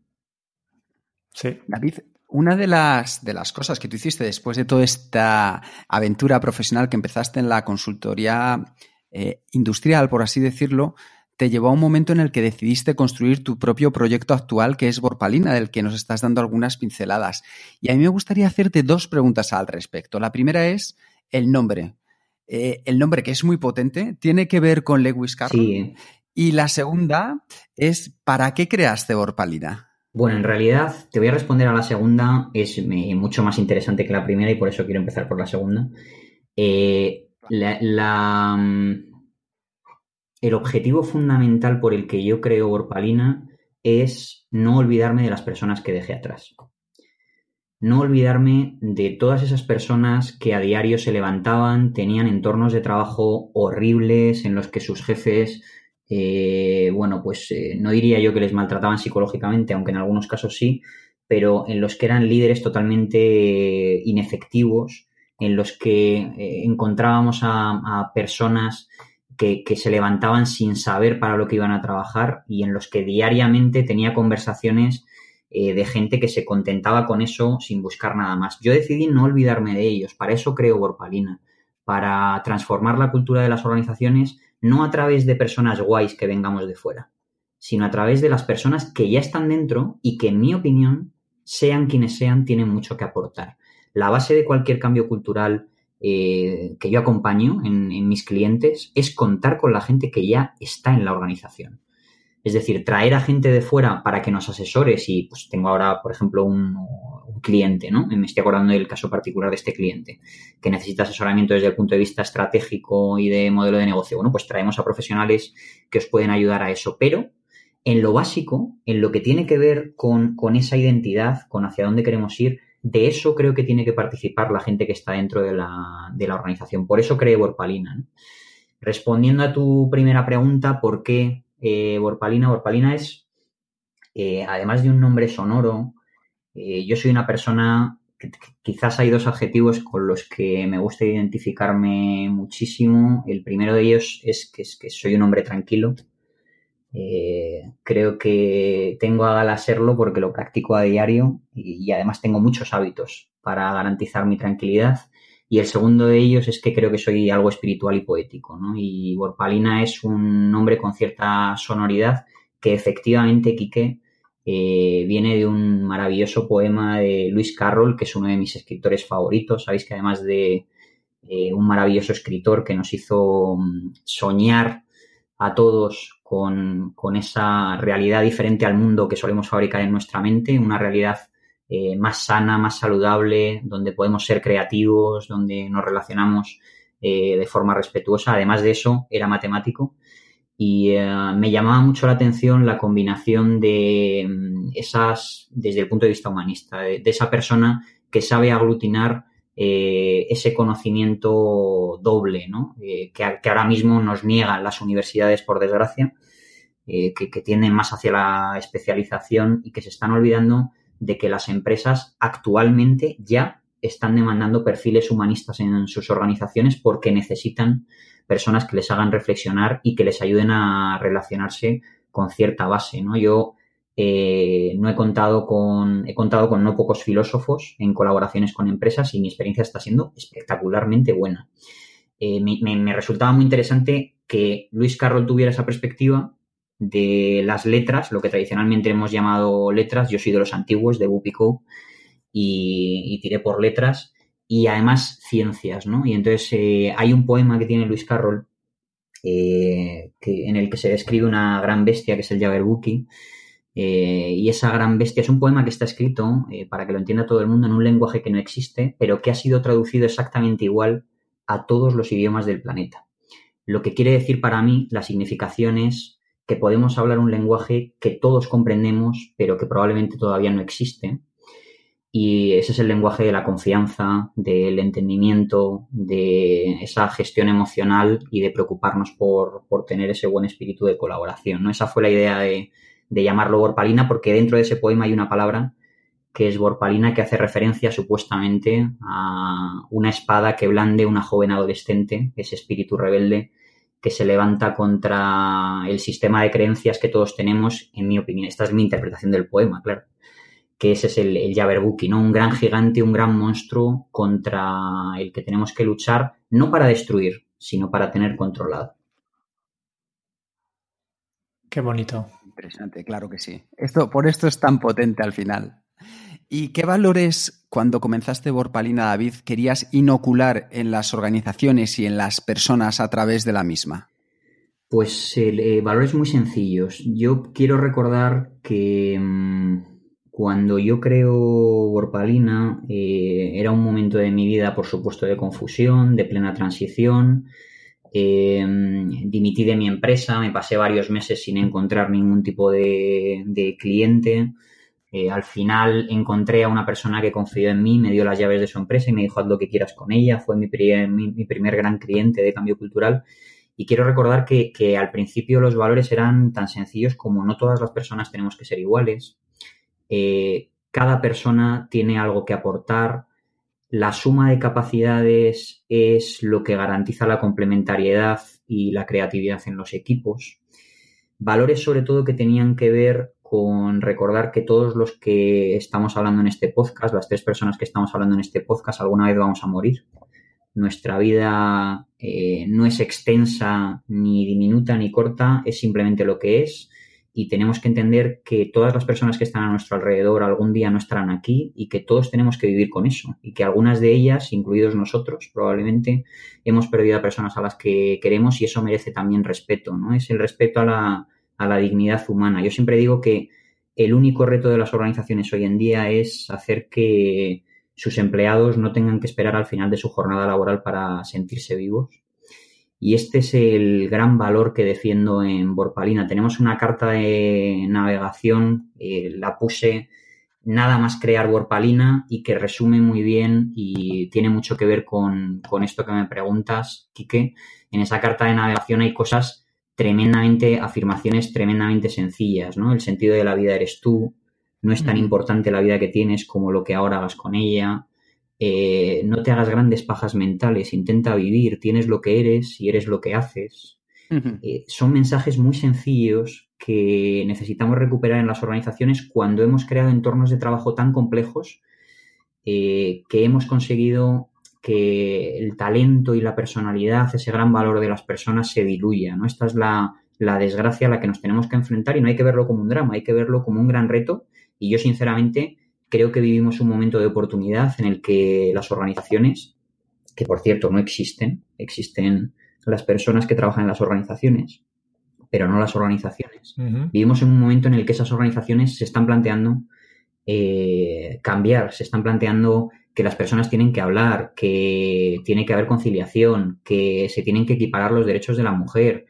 Sí. David, una de las, de las cosas que tú hiciste después de toda esta aventura profesional que empezaste en la consultoría eh, industrial, por así decirlo, te llevó a un momento en el que decidiste construir tu propio proyecto actual, que es Borpalina, del que nos estás dando algunas pinceladas. Y a mí me gustaría hacerte dos preguntas al respecto. La primera es el nombre. Eh, el nombre, que es muy potente, tiene que ver con Lewis Carroll. Y la segunda es, ¿para qué creaste Borpalina? Bueno, en realidad te voy a responder a la segunda, es mucho más interesante que la primera y por eso quiero empezar por la segunda. Eh, mm, el objetivo fundamental por el que yo creo Borpalina es no olvidarme de las personas que dejé atrás. No olvidarme de todas esas personas que a diario se levantaban, tenían entornos de trabajo horribles en los que sus jefes eh, bueno, pues eh, no diría yo que les maltrataban psicológicamente, aunque en algunos casos sí, pero en los que eran líderes totalmente inefectivos, en los que eh, encontrábamos a, personas que, se levantaban sin saber para lo que iban a trabajar y en los que diariamente tenía conversaciones de gente que se contentaba con eso sin buscar nada más. Yo decidí no olvidarme de ellos, para eso creo Borpalina, para transformar la cultura de las organizaciones no a través de personas guays que vengamos de fuera, sino a través de las personas que ya están dentro y que, en mi opinión, sean quienes sean, tienen mucho que aportar. La base de cualquier cambio cultural eh, que yo acompaño en, en mis clientes es contar con la gente que ya está en la organización. Es decir, traer a gente de fuera para que nos asesores y pues tengo ahora, por ejemplo, un, cliente, ¿no? Me estoy acordando del caso particular de este cliente, que necesita asesoramiento desde el punto de vista estratégico y de modelo de negocio. Bueno, pues traemos a profesionales que os pueden ayudar a eso, pero en lo básico, en lo que tiene que ver con, esa identidad, con hacia dónde queremos ir, de eso creo que tiene que participar la gente que está dentro de la, de la organización. Por eso creo Borpalina. Respondiendo a tu primera pregunta, ¿por qué eh, Borpalina? Borpalina es, eh, además de un nombre sonoro, eh, yo soy una persona que quizás hay dos adjetivos con los que me gusta identificarme muchísimo. El primero de ellos es que, soy un hombre tranquilo. Eh, creo que tengo a gala serlo porque lo practico a diario y, además tengo muchos hábitos para garantizar mi tranquilidad. Y el segundo de ellos es que creo que soy algo espiritual y poético, ¿no? Y Borpalina es un nombre con cierta sonoridad que efectivamente, Quique, eh, viene de un maravilloso poema de Luis Carroll, que es uno de mis escritores favoritos. Sabéis que además de eh, un maravilloso escritor que nos hizo mm, soñar a todos con, esa realidad diferente al mundo que solemos fabricar en nuestra mente, una realidad eh, más sana, más saludable, donde podemos ser creativos, donde nos relacionamos de forma respetuosa. Además de eso, era matemático y eh, me llamaba mucho la atención la combinación de mm, esas, desde el punto de vista humanista, de, esa persona que sabe aglutinar eh, ese conocimiento doble, ¿no? Eh, que, ahora mismo nos niegan las universidades, por desgracia, que, que tienden más hacia la especialización y que se están olvidando de que las empresas actualmente ya están demandando perfiles humanistas en sus organizaciones porque necesitan personas que les hagan reflexionar y que les ayuden a relacionarse con cierta base, ¿no? Yo eh, no he contado con, he contado con no pocos filósofos en colaboraciones con empresas y mi experiencia está siendo espectacularmente buena. Eh, me, resultaba muy interesante que Luis Carroll tuviera esa perspectiva de las letras, lo que tradicionalmente hemos llamado letras. Yo soy de los antiguos, de Bupico, y, y tiré por letras y además ciencias, ¿no? Y entonces eh, hay un poema que tiene Luis Carroll eh, en el que se describe una gran bestia que es el Jabberwocky. Eh, y esa gran bestia es un poema que está escrito, para que lo entienda todo el mundo, en un lenguaje que no existe, pero que ha sido traducido exactamente igual a todos los idiomas del planeta. Lo que quiere decir para mí la significación es que podemos hablar un lenguaje que todos comprendemos, pero que probablemente todavía no existe, y ese es el lenguaje de la confianza, del entendimiento, de esa gestión emocional y de preocuparnos por, tener ese buen espíritu de colaboración. ¿no? Esa fue la idea de, llamarlo Borpalina, porque dentro de ese poema hay una palabra que es Borpalina, que hace referencia supuestamente a una espada que blande una joven adolescente, ese espíritu rebelde que se levanta contra el sistema de creencias que todos tenemos, en mi opinión. Esta es mi interpretación del poema, claro que ese es el, el ¿no? Un gran gigante, un gran monstruo contra el que tenemos que luchar, no para destruir, sino para tener controlado. Qué bonito. Interesante, claro que sí. Esto, por esto es tan potente al final. ¿Y qué valores, cuando comenzaste Borpalina, David, querías inocular en las organizaciones y en las personas a través de la misma? Pues eh, valores muy sencillos. Yo quiero recordar que mm, cuando yo creo Borpalina, eh, era un momento de mi vida, por supuesto, de confusión, de plena transición. Eh, dimití de mi empresa, me pasé varios meses sin encontrar ningún tipo de, cliente. Eh, al final encontré a una persona que confió en mí, me dio las llaves de su empresa y me dijo haz lo que quieras con ella. Fue mi, primer, gran cliente de cambio cultural. Y quiero recordar que, que al principio los valores eran tan sencillos como no todas las personas tenemos que ser iguales eh, cada persona tiene algo que aportar, la suma de capacidades es lo que garantiza la complementariedad y la creatividad en los equipos. Valores sobre todo que tenían que ver con recordar que todos los que estamos hablando en este podcast, las tres personas que estamos hablando en este podcast, alguna vez vamos a morir. Nuestra vida eh, no es extensa, ni diminuta, ni corta, es simplemente lo que es y tenemos que entender que todas las personas que están a nuestro alrededor algún día no estarán aquí y que todos tenemos que vivir con eso y que algunas de ellas, incluidos nosotros, probablemente hemos perdido a personas a las que queremos y eso merece también respeto, ¿no? Es el respeto a la, a la dignidad humana. Yo siempre digo que el único reto de las organizaciones hoy en día es hacer que sus empleados no tengan que esperar al final de su jornada laboral para sentirse vivos y este es el gran valor que defiendo en Borpalina. Tenemos una carta de navegación, eh, la puse nada más crear Borpalina y que resume muy bien y tiene mucho que ver con, esto que me preguntas, Quique. En esa carta de navegación hay cosas tremendamente, afirmaciones tremendamente sencillas, ¿no? El sentido de la vida eres tú, no es tan importante la vida que tienes como lo que ahora hagas con ella, eh, no te hagas grandes pajas mentales, intenta vivir, tienes lo que eres y eres lo que haces. Eh, son mensajes muy sencillos que necesitamos recuperar en las organizaciones cuando hemos creado entornos de trabajo tan complejos eh, que hemos conseguido que el talento y la personalidad, ese gran valor de las personas se diluya, ¿no? Esta es la, la desgracia a la que nos tenemos que enfrentar y no hay que verlo como un drama, hay que verlo como un gran reto y yo sinceramente creo que vivimos un momento de oportunidad en el que las organizaciones, que por cierto no existen, existen las personas que trabajan en las organizaciones, pero no las organizaciones. Vivimos en un momento en el que esas organizaciones se están planteando eh, cambiar, se están planteando que las personas tienen que hablar, que tiene que haber conciliación, que se tienen que equiparar los derechos de la mujer.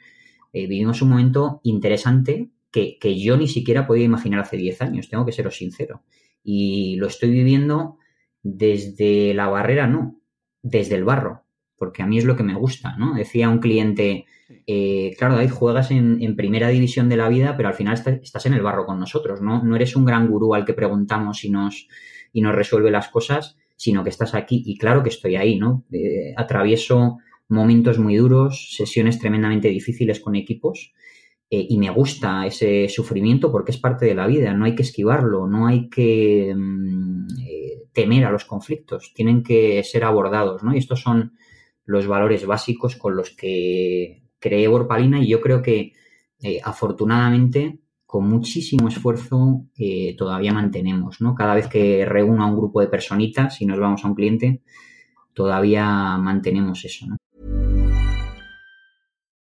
Eh, vivimos un momento interesante que, que, yo ni siquiera podía imaginar hace 10 años, tengo que seros sincero. Y lo estoy viviendo desde la barrera, no, desde el barro, porque a mí es lo que me gusta, ¿no? Decía un cliente, eh, claro, David, juegas en, primera división de la vida, pero al final estás en el barro con nosotros, ¿no? No eres un gran gurú al que preguntamos y nos, y nos resuelve las cosas, sino que estás aquí y claro que estoy ahí, ¿no? Eh, atravieso momentos muy duros, sesiones tremendamente difíciles con equipos eh, y me gusta ese sufrimiento porque es parte de la vida, no hay que esquivarlo, no hay que mm, temer a los conflictos, tienen que ser abordados, ¿no? Y estos son los valores básicos con los que creé Borpalina y yo creo que eh, afortunadamente con muchísimo esfuerzo eh, todavía mantenemos, ¿no? Cada vez que reúno a un grupo de personitas y nos vamos a un cliente, todavía mantenemos eso.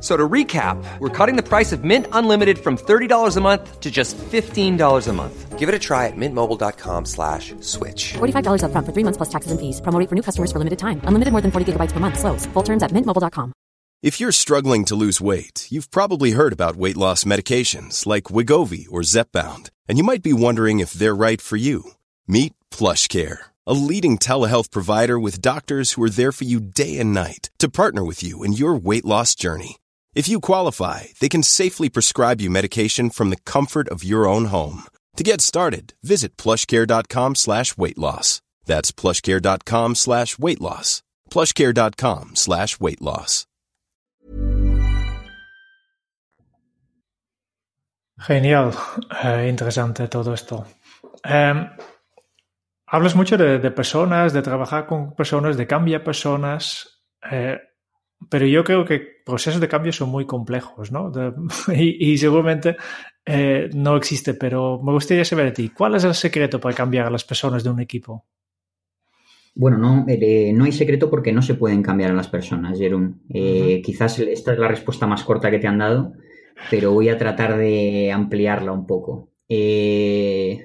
So to recap, we're cutting the price of Mint Unlimited from $30 a month to just $15 a month. Give it a try at mintmobile.com slash switch. $45 up front for three months plus taxes and fees. Promo for new customers for limited time. Unlimited more than 40 gigabytes per month. Slows. Full terms at mintmobile.com. If you're struggling to lose weight, you've probably heard about weight loss medications like Wigovi or Zepbound, and you might be wondering if they're right for you. Meet Plush Care, a leading telehealth provider with doctors who are there for you day and night to partner with you in your weight loss journey. If you qualify, they can safely prescribe you medication from the comfort of your own home. To get started, visit plushcare.com slash weight loss. That's plushcare.com slash weight loss. Plushcare.com slash weight loss. Genial, eh, interesante todo esto. Eh, hablas mucho de, de, personas, de trabajar con personas, de cambiar personas. Eh, Pero yo creo que procesos de cambio son muy complejos, ¿no? De, y, y, seguramente eh, no existe, pero me gustaría saber de ti, ¿cuál es el secreto para cambiar a las personas de un equipo? Bueno, no, eh, no hay secreto porque no se pueden cambiar a las personas, Jerome. Eh, uh -huh. Quizás esta es la respuesta más corta que te han dado, pero voy a tratar de ampliarla un poco. Eh,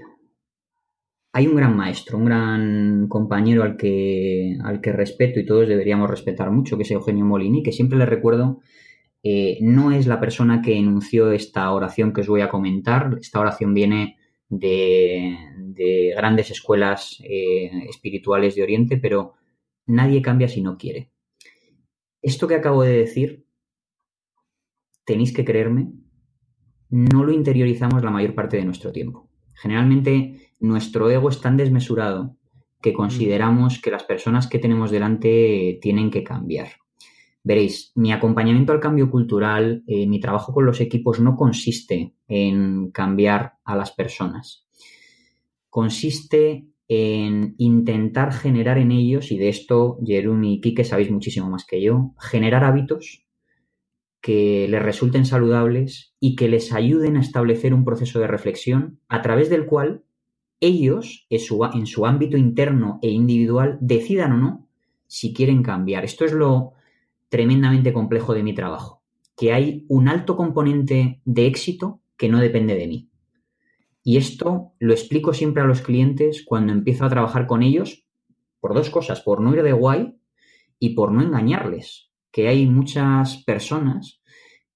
hay un gran maestro, un gran compañero al que, al que respeto y todos deberíamos respetar mucho, que es Eugenio Molini, que siempre le recuerdo, eh, no es la persona que enunció esta oración que os voy a comentar. Esta oración viene de, de grandes escuelas eh, espirituales de Oriente, pero nadie cambia si no quiere. Esto que acabo de decir, tenéis que creerme, no lo interiorizamos la mayor parte de nuestro tiempo. Generalmente nuestro ego es tan desmesurado que consideramos que las personas que tenemos delante tienen que cambiar. Veréis, mi acompañamiento al cambio cultural, eh, mi trabajo con los equipos no consiste en cambiar a las personas. Consiste en intentar generar en ellos, y de esto Jerome y Kike sabéis muchísimo más que yo, generar hábitos que les resulten saludables y que les ayuden a establecer un proceso de reflexión a través del cual ellos, en su, ámbito interno e individual, decidan o no si quieren cambiar. Esto es lo tremendamente complejo de mi trabajo, que hay un alto componente de éxito que no depende de mí. Y esto lo explico siempre a los clientes cuando empiezo a trabajar con ellos por dos cosas, por no ir de guay y por no engañarles, que hay muchas personas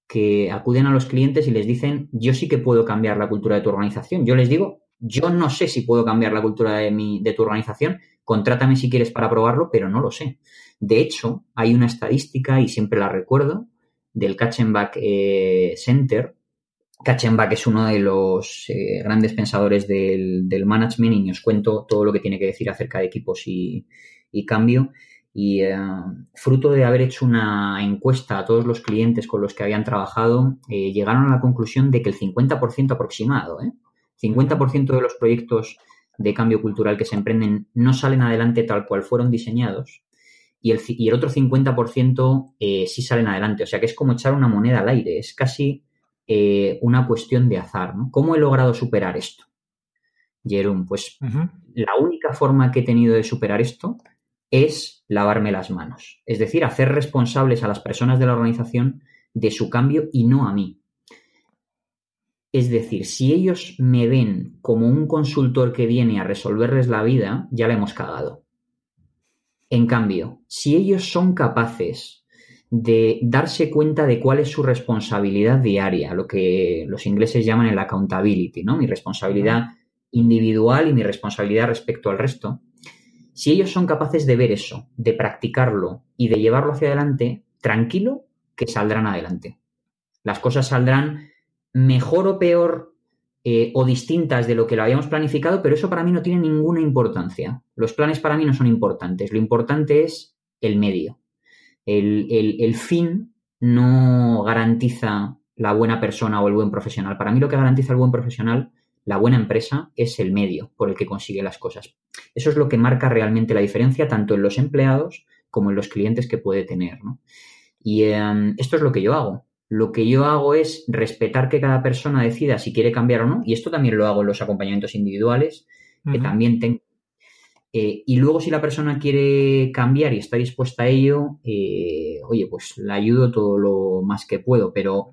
que acuden a los clientes y les dicen, yo sí que puedo cambiar la cultura de tu organización. Yo les digo, yo no sé si puedo cambiar la cultura de, mi, de tu organización, contrátame si quieres para probarlo, pero no lo sé. De hecho, hay una estadística, y siempre la recuerdo, del Katzenbach Center. Katzenbach es uno de los grandes pensadores del, management y os cuento todo lo que tiene que decir acerca de equipos y cambio. Y eh, fruto de haber hecho una encuesta a todos los clientes con los que habían trabajado, eh, llegaron a la conclusión de que el 50% aproximado, ¿eh? 50% de los proyectos de cambio cultural que se emprenden no salen adelante tal cual fueron diseñados y el, y el otro 50% eh, sí salen adelante. O sea que es como echar una moneda al aire, es casi una cuestión de azar. ¿no? ¿Cómo he logrado superar esto? Jerón, pues la única forma que he tenido de superar esto es lavarme las manos. Es decir, hacer responsables a las personas de la organización de su cambio y no a mí. Es decir, si ellos me ven como un consultor que viene a resolverles la vida, ya la hemos cagado. En cambio, si ellos son capaces de darse cuenta de cuál es su responsabilidad diaria, lo que los ingleses llaman el accountability, ¿no? Mi responsabilidad individual y mi responsabilidad respecto al resto, si ellos son capaces de ver eso, de practicarlo y de llevarlo hacia adelante, tranquilo que saldrán adelante. Las cosas saldrán mejor o peor eh, o distintas de lo que lo habíamos planificado, pero eso para mí no tiene ninguna importancia. Los planes para mí no son importantes. Lo importante es el medio. El, el fin no garantiza la buena persona o el buen profesional. Para mí lo que garantiza el buen profesional la buena empresa es el medio por el que consigue las cosas. Eso es lo que marca realmente la diferencia tanto en los empleados como en los clientes que puede tener. Y em, esto es lo que yo hago. Lo que yo hago es respetar que cada persona decida si quiere cambiar o no, y esto también lo hago en los acompañamientos individuales, que también tengo. Eh, y luego, si la persona quiere cambiar y está dispuesta a ello, eh, oye, pues la ayudo todo lo más que puedo, pero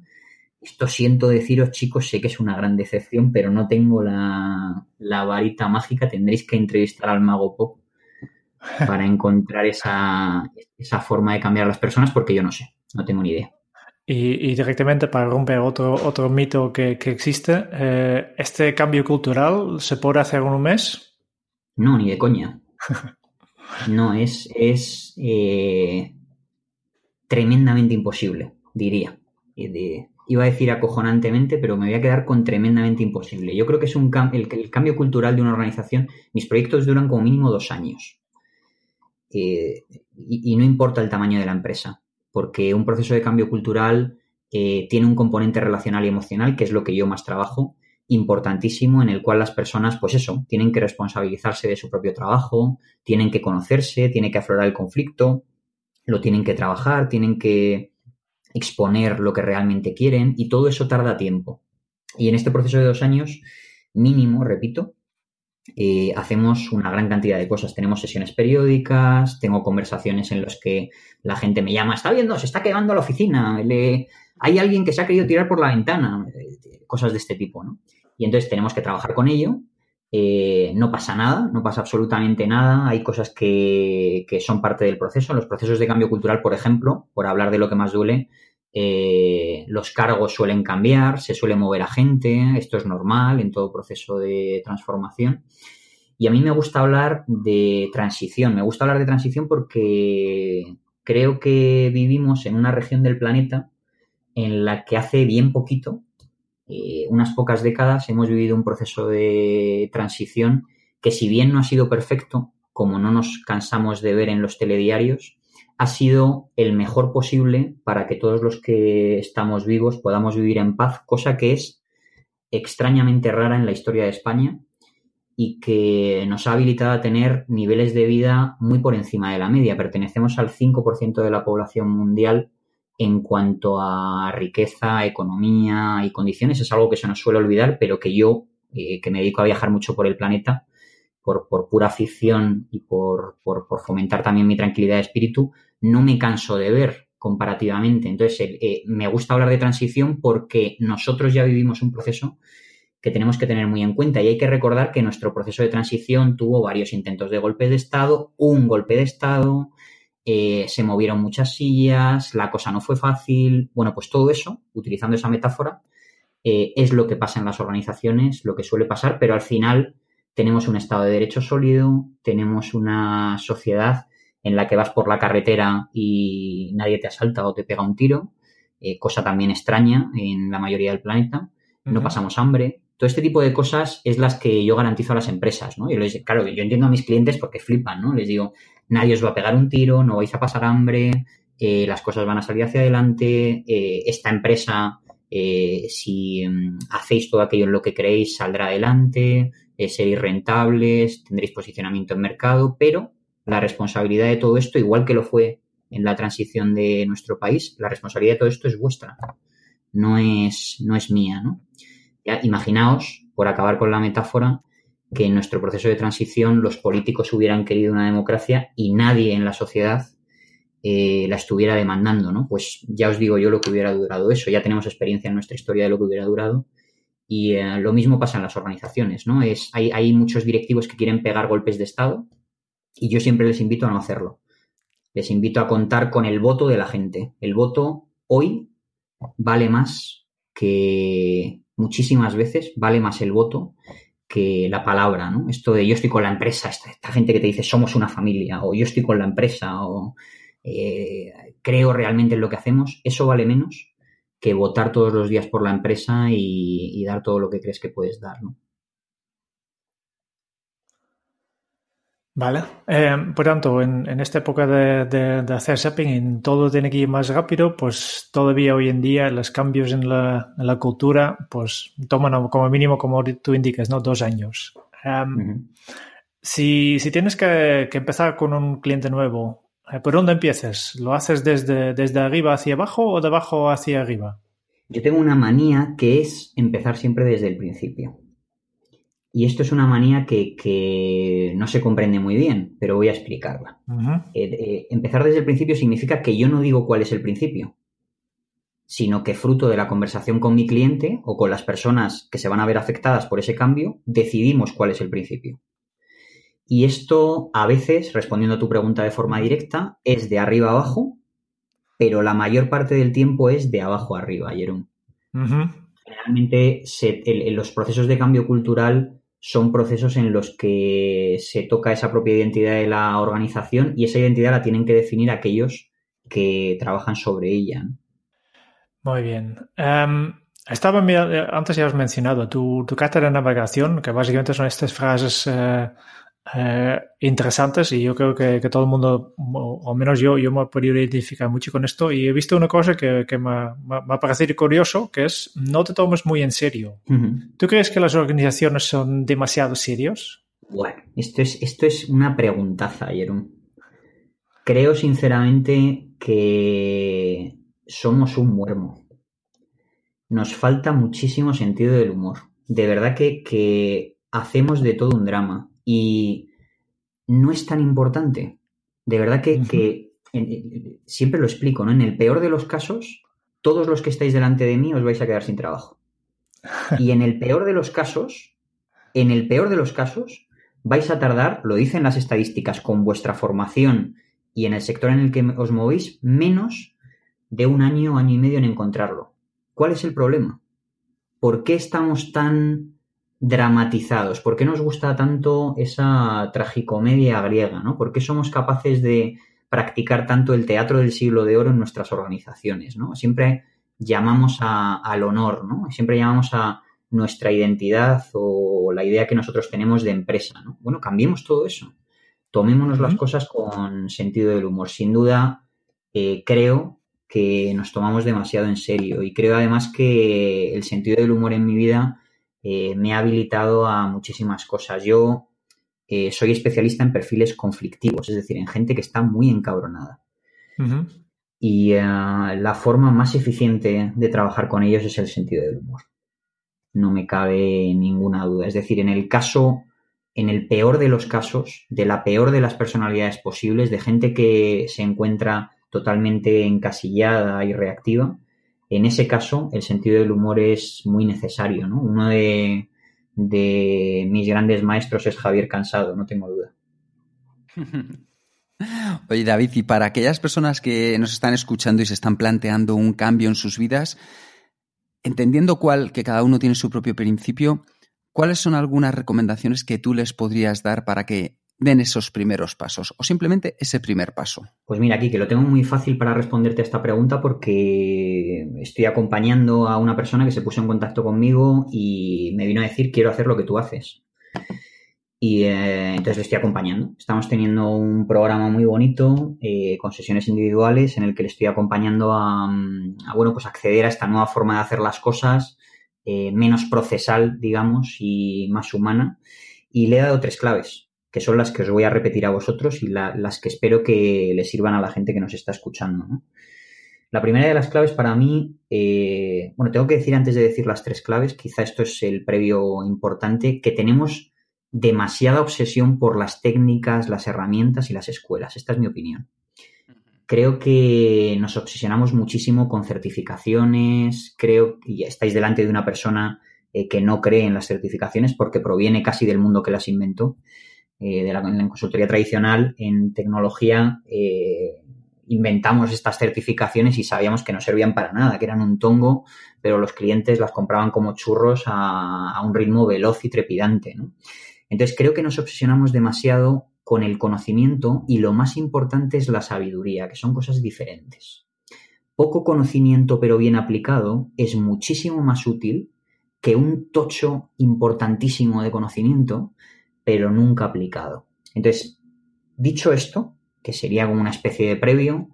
esto siento deciros, chicos, sé que es una gran decepción, pero no tengo la, varita mágica. Tendréis que entrevistar al mago Pop para encontrar esa, forma de cambiar a las personas, porque yo no sé, no tengo ni idea. Y, directamente para romper otro, otro mito que, existe, eh, ¿este cambio cultural se puede hacer en un mes? No, ni de coña. No, es, es eh, tremendamente imposible, diría. De, iba a decir acojonantemente, pero me voy a quedar con tremendamente imposible. Yo creo que es un el, el, cambio cultural de una organización. Mis proyectos duran como mínimo dos años. Eh, y, no importa el tamaño de la empresa, porque un proceso de cambio cultural eh, tiene un componente relacional y emocional, que es lo que yo más trabajo, importantísimo, en el cual las personas, pues eso, tienen que responsabilizarse de su propio trabajo, tienen que conocerse, tienen que aflorar el conflicto, lo tienen que trabajar, tienen que exponer lo que realmente quieren y todo eso tarda tiempo. Y en este proceso de dos años, mínimo, repito, eh, hacemos una gran cantidad de cosas. Tenemos sesiones periódicas, tengo conversaciones en las que la gente me llama, está viendo, se está quedando la oficina, le, hay alguien que se ha querido tirar por la ventana, eh, cosas de este tipo, ¿no? Y entonces tenemos que trabajar con ello. Eh, no pasa nada, no pasa absolutamente nada. Hay cosas que, que, son parte del proceso. Los procesos de cambio cultural, por ejemplo, por hablar de lo que más duele, eh, los cargos suelen cambiar, se suele mover a gente, esto es normal en todo proceso de transformación. Y a mí me gusta hablar de transición, me gusta hablar de transición porque creo que vivimos en una región del planeta en la que hace bien poquito, eh, unas pocas décadas, hemos vivido un proceso de transición que si bien no ha sido perfecto, como no nos cansamos de ver en los telediarios, ha sido el mejor posible para que todos los que estamos vivos podamos vivir en paz, cosa que es extrañamente rara en la historia de España y que nos ha habilitado a tener niveles de vida muy por encima de la media. Pertenecemos al 5% de la población mundial en cuanto a riqueza, economía y condiciones. Es algo que se nos suele olvidar, pero que yo, eh, que me dedico a viajar mucho por el planeta, por, pura afición y por, por, fomentar también mi tranquilidad de espíritu, no me canso de ver comparativamente. Entonces, eh, me gusta hablar de transición porque nosotros ya vivimos un proceso que tenemos que tener muy en cuenta y hay que recordar que nuestro proceso de transición tuvo varios intentos de golpe de Estado, un golpe de Estado, eh, se movieron muchas sillas, la cosa no fue fácil. Bueno, pues todo eso, utilizando esa metáfora, eh, es lo que pasa en las organizaciones, lo que suele pasar, pero al final tenemos un Estado de Derecho sólido, tenemos una sociedad en la que vas por la carretera y nadie te asalta o te pega un tiro. eh, cosa también extraña en la mayoría del planeta, no pasamos hambre. Todo este tipo de cosas es las que yo garantizo a las empresas, ¿no? Yo les, claro, yo entiendo a mis clientes porque flipan, ¿no? Les digo, nadie os va a pegar un tiro, no vais a pasar hambre, eh, las cosas van a salir hacia adelante, eh, esta empresa, eh, si mm, hacéis todo aquello en lo que creéis, saldrá adelante, seréis rentables, tendréis posicionamiento en mercado, pero la responsabilidad de todo esto, igual que lo fue en la transición de nuestro país, la responsabilidad de todo esto es vuestra, no es, no es mía, ¿no? Ya, imaginaos, por acabar con la metáfora, que en nuestro proceso de transición los políticos hubieran querido una democracia y nadie en la sociedad eh, la estuviera demandando, ¿no? Pues ya os digo yo lo que hubiera durado eso, ya tenemos experiencia en nuestra historia de lo que hubiera durado y eh, lo mismo pasa en las organizaciones, ¿no? Es, hay, hay muchos directivos que quieren pegar golpes de Estado y yo siempre les invito a no hacerlo. Les invito a contar con el voto de la gente. El voto hoy vale más que muchísimas veces, vale más el voto que la palabra, ¿no? Esto de yo estoy con la empresa, esta, gente que te dice somos una familia, o yo estoy con la empresa, o eh, creo realmente en lo que hacemos, eso vale menos que votar todos los días por la empresa y, y dar todo lo que crees que puedes dar, ¿no? Vale. Eh, por tanto, en, esta época de, hacer shopping y todo tiene que ir más rápido, pues todavía hoy en día los cambios en la, cultura pues toman como mínimo, como tú indicas, ¿no? dos años. Em, si, tienes que, empezar con un cliente nuevo, eh, ¿por dónde empiezas? ¿Lo haces desde, desde arriba hacia abajo o de abajo hacia arriba? Yo tengo una manía que es empezar siempre desde el principio. Y esto es una manía que, no se comprende muy bien, pero voy a explicarla. Eh, eh, empezar desde el principio significa que yo no digo cuál es el principio, sino que fruto de la conversación con mi cliente o con las personas que se van a ver afectadas por ese cambio, decidimos cuál es el principio. Y esto a veces, respondiendo a tu pregunta de forma directa, es de arriba a abajo, pero la mayor parte del tiempo es de abajo a arriba, Jerón. Generalmente en los procesos de cambio cultural son procesos en los que se toca esa propia identidad de la organización y esa identidad la tienen que definir aquellos que trabajan sobre ella. Muy bien. Em, estaba antes ya has mencionado tu, tu cátedra de navegación, que básicamente son estas frases eh, eh, interesantes y yo creo que, todo el mundo, o al menos yo, yo me he podido identificar mucho con esto y he visto una cosa que, me, ha parecido curioso, que es no te tomes muy en serio. ¿Tú crees que las organizaciones son demasiado serios? Bueno, esto es, esto es una preguntaza, Jerón. Creo sinceramente que somos un muermo. Nos falta muchísimo sentido del humor. De verdad que, que hacemos de todo un drama y no es tan importante. De verdad que, siempre lo explico, ¿no? En el peor de los casos, todos los que estáis delante de mí os vais a quedar sin trabajo. Y en el peor de los casos, en el peor de los casos, vais a tardar, lo dicen las estadísticas, con vuestra formación y en el sector en el que os movéis, menos de un año, año y medio en encontrarlo. ¿Cuál es el problema? ¿Por qué estamos tan dramatizados? ¿Por qué nos gusta tanto esa tragicomedia griega? ¿no? ¿Por qué somos capaces de practicar tanto el teatro del siglo de oro en nuestras organizaciones? ¿no? Siempre llamamos al honor, ¿no? Siempre llamamos a nuestra identidad o la idea que nosotros tenemos de empresa. ¿no? Bueno, cambiemos todo eso. Tomémonos las cosas con sentido del humor. Sin duda, eh, creo que nos tomamos demasiado en serio y creo además que el sentido del humor en mi vida eh, me ha habilitado a muchísimas cosas. Yo eh, soy especialista en perfiles conflictivos, es decir, en gente que está muy encabronada. Y eh, la forma más eficiente de trabajar con ellos es el sentido del humor. No me cabe ninguna duda. Es decir, en el caso, en el peor de los casos, de la peor de las personalidades posibles, de gente que se encuentra totalmente encasillada y reactiva, en ese caso el sentido del humor es muy necesario, ¿no? Uno de, mis grandes maestros es Javier Cansado, no tengo duda. Oye, David, y para aquellas personas que nos están escuchando y se están planteando un cambio en sus vidas, entendiendo cuál, que cada uno tiene su propio principio, ¿cuáles son algunas recomendaciones que tú les podrías dar para que den esos primeros pasos o simplemente ese primer paso? Pues mira, aquí que lo tengo muy fácil para responderte a esta pregunta porque estoy acompañando a una persona que se puso en contacto conmigo y me vino a decir quiero hacer lo que tú haces. Y eh, entonces le estoy acompañando. Estamos teniendo un programa muy bonito eh, con sesiones individuales en el que le estoy acompañando a, bueno, pues acceder a esta nueva forma de hacer las cosas, eh, menos procesal, digamos, y más humana. Y le he dado tres claves, que son las que os voy a repetir a vosotros y las que espero que le sirvan a la gente que nos está escuchando. La primera de las claves para mí, bueno, tengo que decir antes de decir las tres claves, quizá esto es el previo importante, que tenemos demasiada obsesión por las técnicas, las herramientas y las escuelas. Esta es mi opinión. Creo que nos obsesionamos muchísimo con certificaciones, creo que estáis delante de una persona eh, que no cree en las certificaciones porque proviene casi del mundo que las inventó. Eh, de la, en consultoría tradicional, en tecnología, eh, inventamos estas certificaciones y sabíamos que no servían para nada, que eran un tongo, pero los clientes las compraban como churros a, un ritmo veloz y trepidante. Entonces creo que nos obsesionamos demasiado con el conocimiento y lo más importante es la sabiduría, que son cosas diferentes. Poco conocimiento pero bien aplicado es muchísimo más útil que un tocho importantísimo de conocimiento pero nunca aplicado. Entonces, dicho esto, que sería como una especie de previo,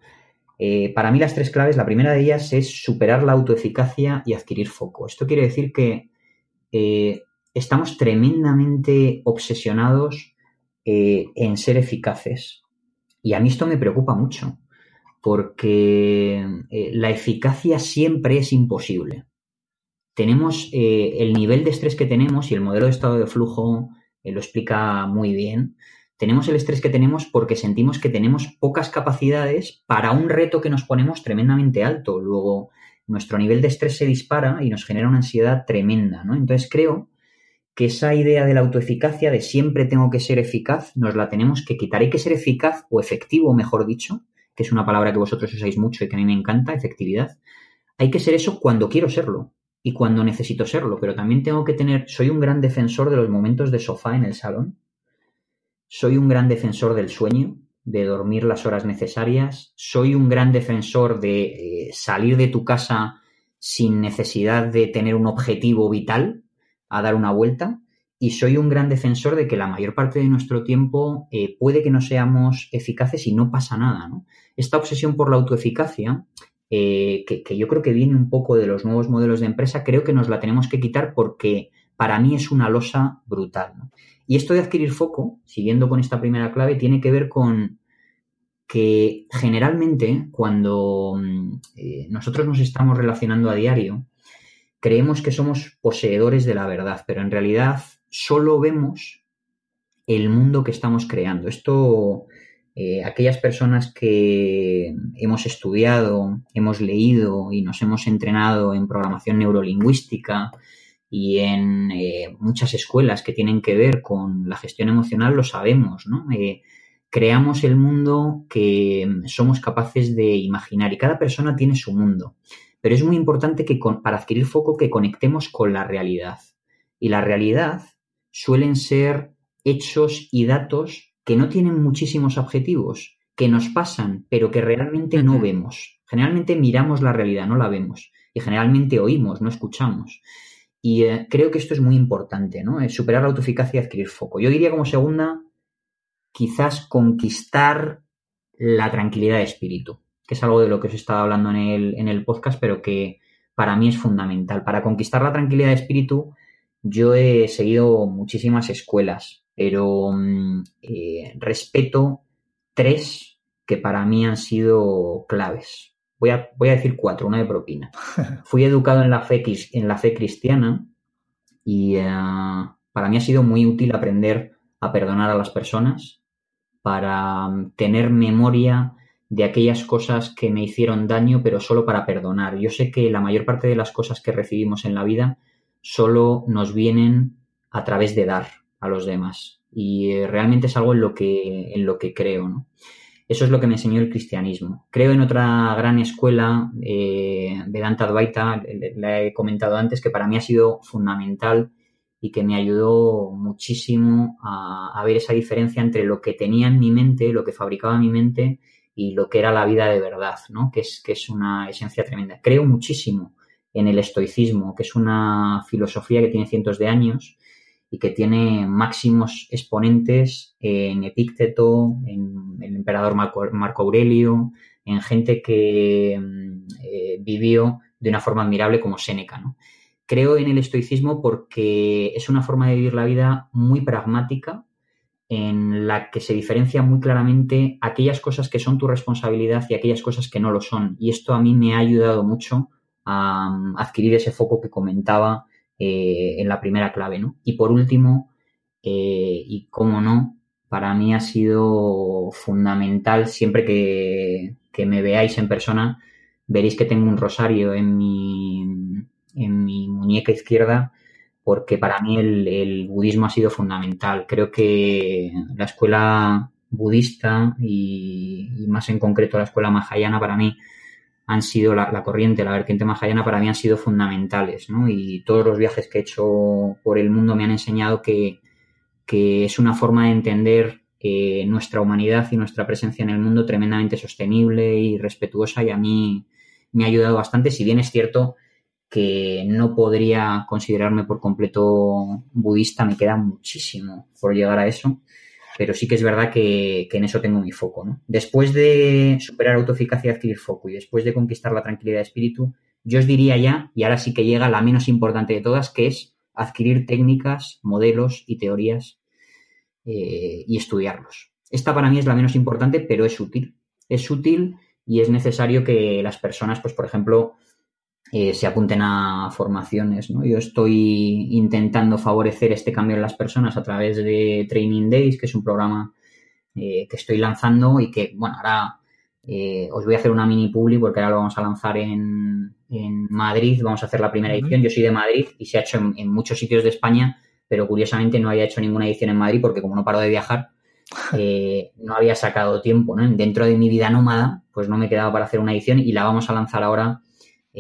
eh, para mí las tres claves, la primera de ellas es superar la autoeficacia y adquirir foco. Esto quiere decir que eh, estamos tremendamente obsesionados eh, en ser eficaces. Y a mí esto me preocupa mucho, porque la eficacia siempre es imposible. Tenemos el nivel de estrés que tenemos y el modelo de estado de flujo lo explica muy bien. Tenemos el estrés que tenemos porque sentimos que tenemos pocas capacidades para un reto que nos ponemos tremendamente alto. Luego, nuestro nivel de estrés se dispara y nos genera una ansiedad tremenda, ¿no? Entonces creo que esa idea de la autoeficacia, de siempre tengo que ser eficaz, nos la tenemos que quitar. Hay que ser eficaz o efectivo, mejor dicho, que es una palabra que vosotros usáis mucho y que a mí me encanta, efectividad. Hay que ser eso cuando quiero serlo y cuando necesito serlo, pero también tengo que tener, soy un gran defensor de los momentos de sofá en el salón, soy un gran defensor del sueño, de dormir las horas necesarias, soy un gran defensor de eh, salir de tu casa sin necesidad de tener un objetivo vital, a dar una vuelta y soy un gran defensor de que la mayor parte de nuestro tiempo eh, puede que no seamos eficaces y no pasa nada. ¿no? Esta obsesión por la autoeficacia, eh, que, yo creo que viene un poco de los nuevos modelos de empresa, creo que nos la tenemos que quitar porque para mí es una losa brutal. Y esto de adquirir foco, siguiendo con esta primera clave, tiene que ver con que generalmente cuando mm, eh, nosotros nos estamos relacionando a diario, creemos que somos poseedores de la verdad, pero en realidad solo vemos el mundo que estamos creando. Esto, eh, aquellas personas que hemos estudiado, hemos leído y nos hemos entrenado en programación neurolingüística y en eh, muchas escuelas que tienen que ver con la gestión emocional, lo sabemos, ¿no? Eh, creamos el mundo que somos capaces de imaginar y cada persona tiene su mundo. Pero es muy importante que para adquirir foco que conectemos con la realidad. Y la realidad suelen ser hechos y datos que no tienen muchísimos objetivos, que nos pasan, pero que realmente no vemos. Generalmente miramos la realidad, no la vemos. Y generalmente oímos, no escuchamos. Y eh, creo que esto es muy importante, ¿no? Es superar la autoeficacia y adquirir foco. Yo diría como segunda, quizás conquistar la tranquilidad de espíritu que es algo de lo que os he estado hablando en el, en el podcast, pero que para mí es fundamental. Para conquistar la tranquilidad de espíritu, yo he seguido muchísimas escuelas, pero mm, eh, respeto tres que para mí han sido claves. Voy a, voy a decir cuatro, una de propina. Fui educado en la fe, en la fe cristiana y eh, para mí ha sido muy útil aprender a perdonar a las personas, para mm, tener memoria de aquellas cosas que me hicieron daño, pero solo para perdonar. Yo sé que la mayor parte de las cosas que recibimos en la vida solo nos vienen a través de dar a los demás. Y eh, realmente es algo en lo que, en lo que creo. Eso es lo que me enseñó el cristianismo. Creo en otra gran escuela, eh, Vedanta Advaita, la he comentado antes, que para mí ha sido fundamental y que me ayudó muchísimo a, ver esa diferencia entre lo que tenía en mi mente, lo que fabricaba mi mente y lo que era la vida de verdad, ¿no? Que es, que es una esencia tremenda. Creo muchísimo en el estoicismo, que es una filosofía que tiene cientos de años y que tiene máximos exponentes en Epícteto, en el emperador Marco, Aurelio, en gente que mm, eh, vivió de una forma admirable como Séneca, ¿no? Creo en el estoicismo porque es una forma de vivir la vida muy pragmática, en la que se diferencia muy claramente aquellas cosas que son tu responsabilidad y aquellas cosas que no lo son. Y esto a mí me ha ayudado mucho a, mm, adquirir ese foco que comentaba eh, en la primera clave. ¿no? Y por último, eh, y cómo no, para mí ha sido fundamental siempre que, que me veáis en persona, veréis que tengo un rosario en mi, en mi muñeca izquierda porque para mí el, budismo ha sido fundamental. Creo que la escuela budista y, más en concreto la escuela mahayana para mí han sido la, corriente, la vertiente mahayana para mí han sido fundamentales, ¿no? Y todos los viajes que he hecho por el mundo me han enseñado que, es una forma de entender eh, nuestra humanidad y nuestra presencia en el mundo tremendamente sostenible y respetuosa y a mí me ha ayudado bastante, si bien es cierto que no podría considerarme por completo budista, me queda muchísimo por llegar a eso, pero sí que es verdad que, en eso tengo mi foco. ¿no? Después de superar autoeficacia y adquirir foco y después de conquistar la tranquilidad de espíritu, yo os diría ya, y ahora sí que llega la menos importante de todas, que es adquirir técnicas, modelos y teorías eh, y estudiarlos. Esta para mí es la menos importante, pero es útil. Es útil y es necesario que las personas, pues por ejemplo, eh, se apunten a formaciones. ¿no? Yo estoy intentando favorecer este cambio en las personas a través de Training Days, que es un programa eh, que estoy lanzando y que, bueno, ahora eh, os voy a hacer una mini publi porque ahora lo vamos a lanzar en, Madrid, vamos a hacer la primera edición. Yo soy de Madrid y se ha hecho en, muchos sitios de España, pero curiosamente no había hecho ninguna edición en Madrid porque como no paro de viajar, no había sacado tiempo. ¿no? Dentro de mi vida nómada, pues no me quedaba para hacer una edición y la vamos a lanzar ahora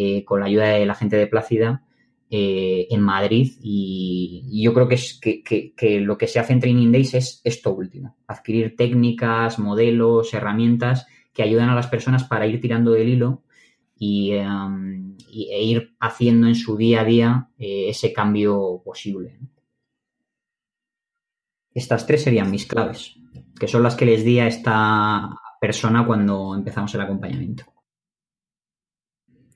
eh, con la ayuda de la gente de Plácida eh, en Madrid y, yo creo que, es, que, lo que se hace en Training Days es esto último, adquirir técnicas, modelos, herramientas que ayudan a las personas para ir tirando del hilo y, em, e ir haciendo en su día a día eh, ese cambio posible. Estas tres serían mis claves, que son las que les di a esta persona cuando empezamos el acompañamiento.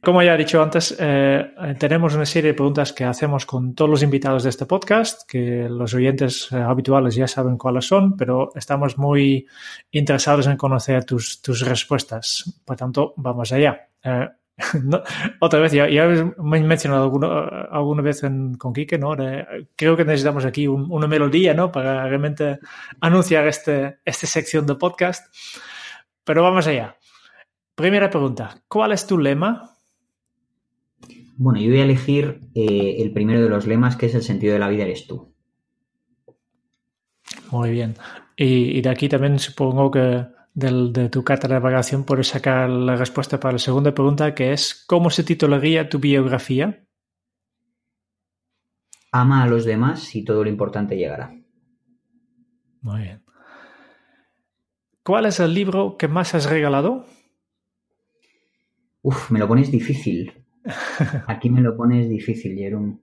Como ya he dicho antes, eh, tenemos una serie de preguntas que hacemos con todos los invitados de este podcast, que los oyentes eh, habituales ya saben cuáles son, pero estamos muy interesados en conocer tus, respuestas. Por tanto, vamos allá. Eh, otra vez, ya, me he mencionado alguna vez con Quique, ¿no? creo que necesitamos aquí una melodía, ¿no? Para realmente anunciar este, esta sección de podcast. Pero vamos allá. Primera pregunta, ¿cuál es tu lema bueno, yo voy a elegir eh, el primero de los lemas, que es el sentido de la vida eres tú. Muy bien. Y, de aquí también supongo que de tu carta de navegación puedes sacar la respuesta para la segunda pregunta, que es ¿cómo se titularía tu biografía? Ama a los demás y todo lo importante llegará. Muy bien. ¿Cuál es el libro que más has regalado? Uf, me lo pones difícil. Aquí me lo pones difícil, Jerón.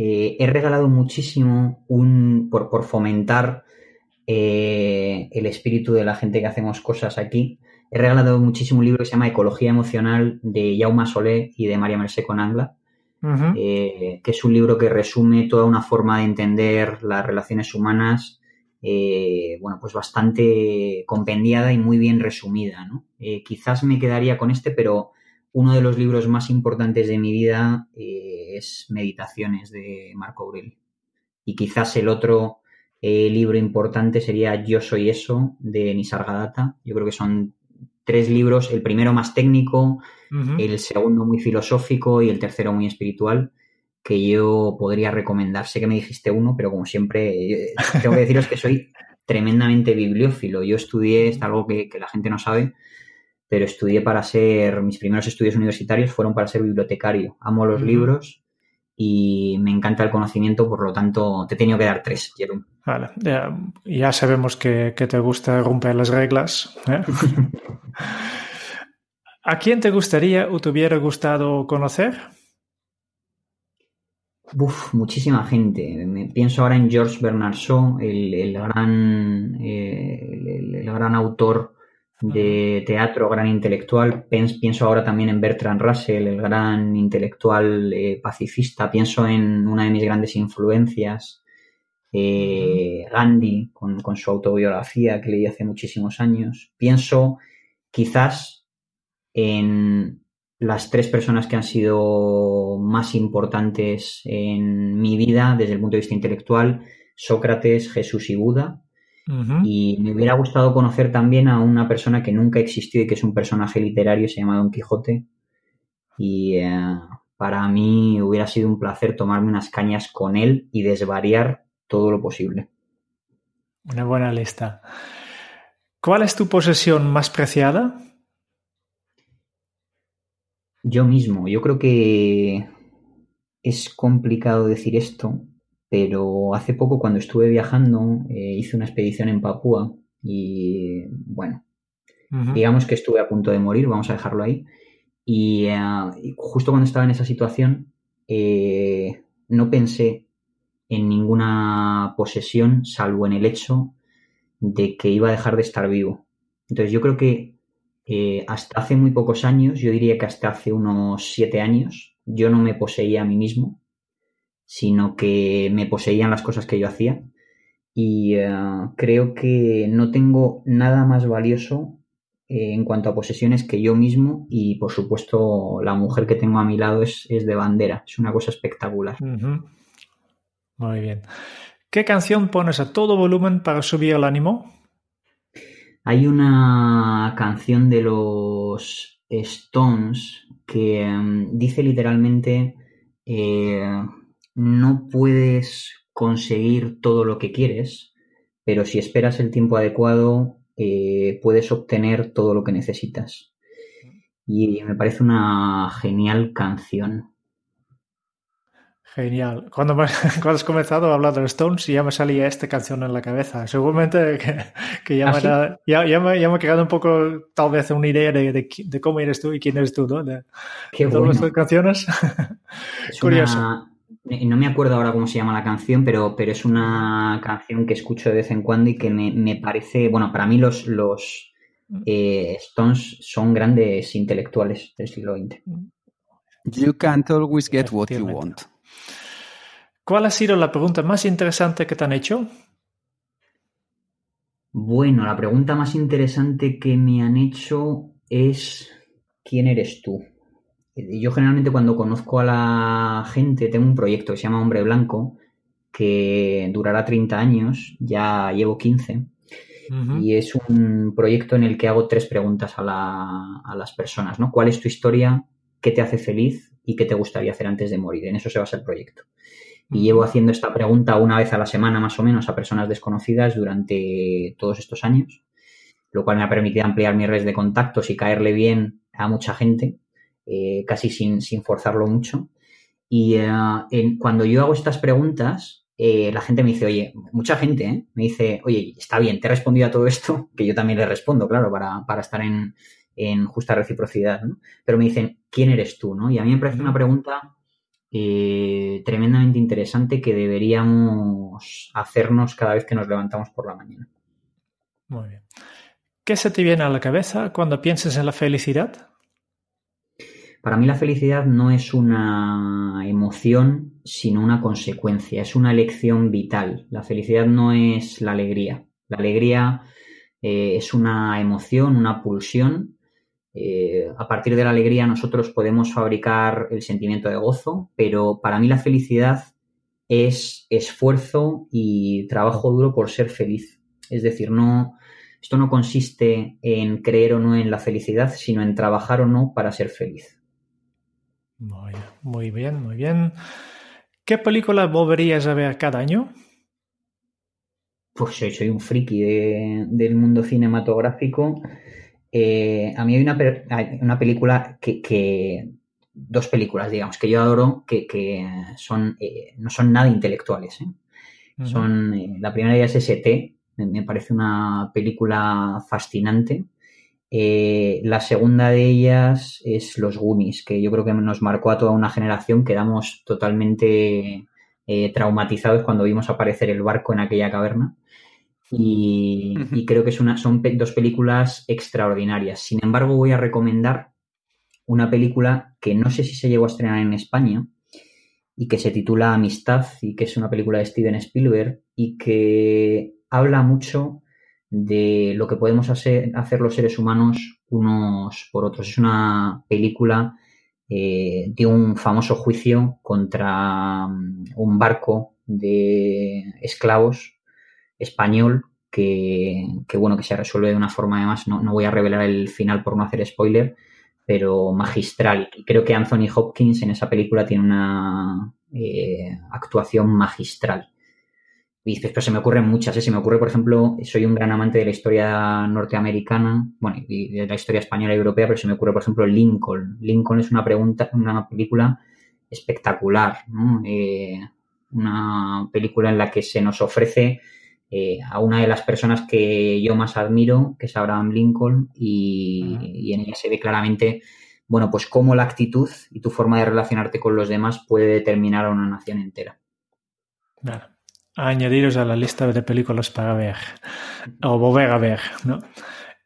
Eh, he regalado muchísimo un, por, por fomentar eh, el espíritu de la gente que hacemos cosas aquí. He regalado muchísimo un libro que se llama Ecología Emocional de Jaume Solé y de María Mercé Conangla, eh, que es un libro que resume toda una forma de entender las relaciones humanas, bueno, pues bastante compendiada y muy bien resumida, ¿no? quizás me quedaría con este, pero uno de los libros más importantes de mi vida eh, es Meditaciones de Marco Aurelio. Y quizás el otro eh, libro importante sería Yo soy eso de Nisargadatta. Yo creo que son tres libros, el primero más técnico, el segundo muy filosófico y el tercero muy espiritual, que yo podría recomendar. Sé que me dijiste uno, pero como siempre, eh, tengo que deciros que soy tremendamente bibliófilo. Yo estudié, es algo que la gente no sabe, pero estudié para ser, mis primeros estudios universitarios fueron para ser bibliotecario. Amo los libros y me encanta el conocimiento, por lo tanto te he tenido que dar tres, Jerome. Vale, ya, ya sabemos que, que, te gusta romper las reglas. ¿eh? ¿A quién te gustaría o te hubiera gustado conocer? Uf, muchísima gente. Me pienso ahora en George Bernard Shaw, el, el gran, eh, el, el, gran autor de teatro, gran intelectual. Pienso ahora también en Bertrand Russell, el gran intelectual eh, pacifista. Pienso en una de mis grandes influencias, eh, Gandhi, con, con, su autobiografía que leí hace muchísimos años. Pienso quizás en las tres personas que han sido más importantes en mi vida desde el punto de vista intelectual, Sócrates, Jesús y Buda. Uh -huh. Y me hubiera gustado conocer también a una persona que nunca existió y que es un personaje literario, se llama Don Quijote. Y eh, para mí hubiera sido un placer tomarme unas cañas con él y desvariar todo lo posible. Una buena lista. ¿Cuál es tu posesión más preciada? Yo mismo, yo creo que es complicado decir esto, pero hace poco cuando estuve viajando eh, hice una expedición en Papúa y bueno, uh -huh. digamos que estuve a punto de morir, vamos a dejarlo ahí. Y, uh, y justo cuando estaba en esa situación eh, no pensé en ninguna posesión salvo en el hecho de que iba a dejar de estar vivo. Entonces yo creo que eh, hasta hace muy pocos años, yo diría que hasta hace unos siete años, yo no me poseía a mí mismo, sino que me poseían las cosas que yo hacía. Y uh, creo que no tengo nada más valioso eh, en cuanto a posesiones que yo mismo y por supuesto la mujer que tengo a mi lado es, es de bandera, es una cosa espectacular. Uh -huh. Muy bien. ¿Qué canción pones a todo volumen para subir el ánimo? Hay una canción de los Stones que um, dice literalmente eh, no puedes conseguir todo lo que quieres, pero si esperas el tiempo adecuado eh, puedes obtener todo lo que necesitas. Y me parece una genial canción. Genial. Cuando, me, cuando, has comenzado a hablar de los Stones ya me salía esta canción en la cabeza. Seguramente que, que ya, ¿Ah, me ya, ya, me, ya, me, ha quedado un poco, tal vez, una idea de, de, de cómo eres tú y quién eres tú, ¿no? De, Qué de todas las canciones. Es Curioso. Una, no me acuerdo ahora cómo se llama la canción, pero, pero es una canción que escucho de vez en cuando y que me, me parece, bueno, para mí los, los eh, Stones son grandes intelectuales del siglo XX. You can't always get what you want. ¿Cuál ha sido la pregunta más interesante que te han hecho? Bueno, la pregunta más interesante que me han hecho es ¿quién eres tú? Yo generalmente cuando conozco a la gente tengo un proyecto que se llama Hombre Blanco que durará 30 años, ya llevo 15 uh -huh. y es un proyecto en el que hago tres preguntas a, la, a las personas, ¿no? ¿Cuál es tu historia? ¿Qué te hace feliz? ¿Y qué te gustaría hacer antes de morir? En eso se basa el proyecto. Y llevo haciendo esta pregunta una vez a la semana más o menos a personas desconocidas durante todos estos años, lo cual me ha permitido ampliar mi red de contactos y caerle bien a mucha gente, eh, casi sin, sin, forzarlo mucho. Y en, cuando yo hago estas preguntas, eh, la gente me dice, oye, mucha gente ¿eh? me dice, oye, está bien, te he respondido a todo esto, que yo también le respondo, claro, para, para estar en, en justa reciprocidad. Pero me dicen, ¿quién eres tú? ¿no? Y a mí me parece una pregunta eh, tremendamente interesante que deberíamos hacernos cada vez que nos levantamos por la mañana. Muy bien. ¿Qué se te viene a la cabeza cuando piensas en la felicidad? Para mí la felicidad no es una emoción, sino una consecuencia, es una elección vital. La felicidad no es la alegría. La alegría eh, es una emoción, una pulsión eh, a partir de la alegría nosotros podemos fabricar el sentimiento de gozo, pero para mí la felicidad es esfuerzo y trabajo duro por ser feliz. Es decir, no, esto no consiste en creer o no en la felicidad, sino en trabajar o no para ser feliz. Muy, muy bien, muy bien. ¿Qué película volverías a ver cada año? Pues soy, soy un friki de, del mundo cinematográfico eh, a mí hay una, hay una película que, que, dos películas, digamos, que yo adoro, que, son, eh, no son nada intelectuales. ¿eh? Son, la primera ellas es ST, me, parece una película fascinante. La segunda de ellas es Los Goonies, que yo creo que nos marcó a toda una generación, quedamos totalmente traumatizados cuando vimos aparecer el barco en aquella caverna. Y, creo que es una, son dos películas extraordinarias. Sin embargo, voy a recomendar una película que no sé si se llegó a estrenar en España y que se titula Amistad y que es una película de Steven Spielberg y que habla mucho de lo que podemos hacer, hacer los seres humanos unos por otros. Es una película eh, de un famoso juicio contra mm, un barco de esclavos español que, bueno, que se resuelve de una forma, además, no, no, voy a revelar el final por no hacer spoiler, pero magistral. Creo que Anthony Hopkins en esa película tiene una eh, actuación magistral. Y dices, pues se me ocurren muchas, ¿eh? se me ocurre, por ejemplo, soy un gran amante de la historia norteamericana, bueno, y de la historia española y europea, pero se me ocurre, por ejemplo, Lincoln. Lincoln es una pregunta, una película espectacular, eh, una película en la que se nos ofrece eh, a una de las personas que yo más admiro, que es Abraham Lincoln, y, en ella se ve claramente, bueno, pues cómo la actitud y tu forma de relacionarte con los demás puede determinar a una nación entera. Añadiros a la lista de películas para ver, o volver a ver, ¿no?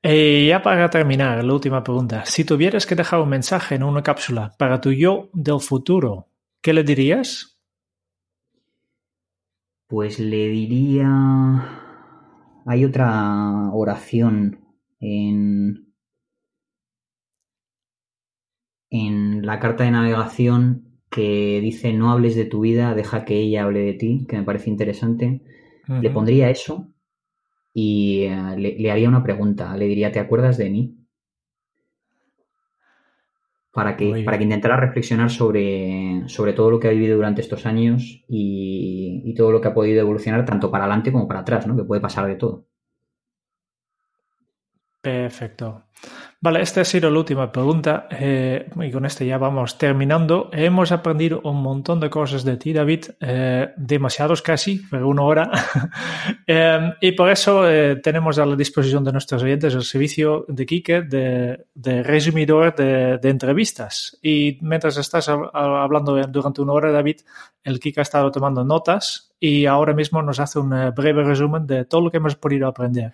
Y eh, ya para terminar, la última pregunta. Si tuvieras que dejar un mensaje en una cápsula para tu yo del futuro, ¿qué le dirías? Pues le diría... Hay otra oración en, en la carta de navegación que dice no hables de tu vida, deja que ella hable de ti, que me parece interesante. Le pondría eso y eh, le, haría una pregunta. Le diría, ¿te acuerdas de mí? para que, para que intentara reflexionar sobre, sobre todo lo que ha vivido durante estos años y, y todo lo que ha podido evolucionar tanto para adelante como para atrás, ¿no? Que puede pasar de todo. Perfecto. Vale, esta ha sido la última pregunta eh, y con este ya vamos terminando. Hemos aprendido un montón de cosas de ti, David, eh, demasiados casi, pero una hora. Eh, y por eso tenemos a la disposición de nuestros oyentes el servicio de Kike de, de resumidor de, entrevistas. Y mientras estás hablando durante una hora, David, el Kike ha estado tomando notas y ahora mismo nos hace un breve resumen de todo lo que hemos podido aprender.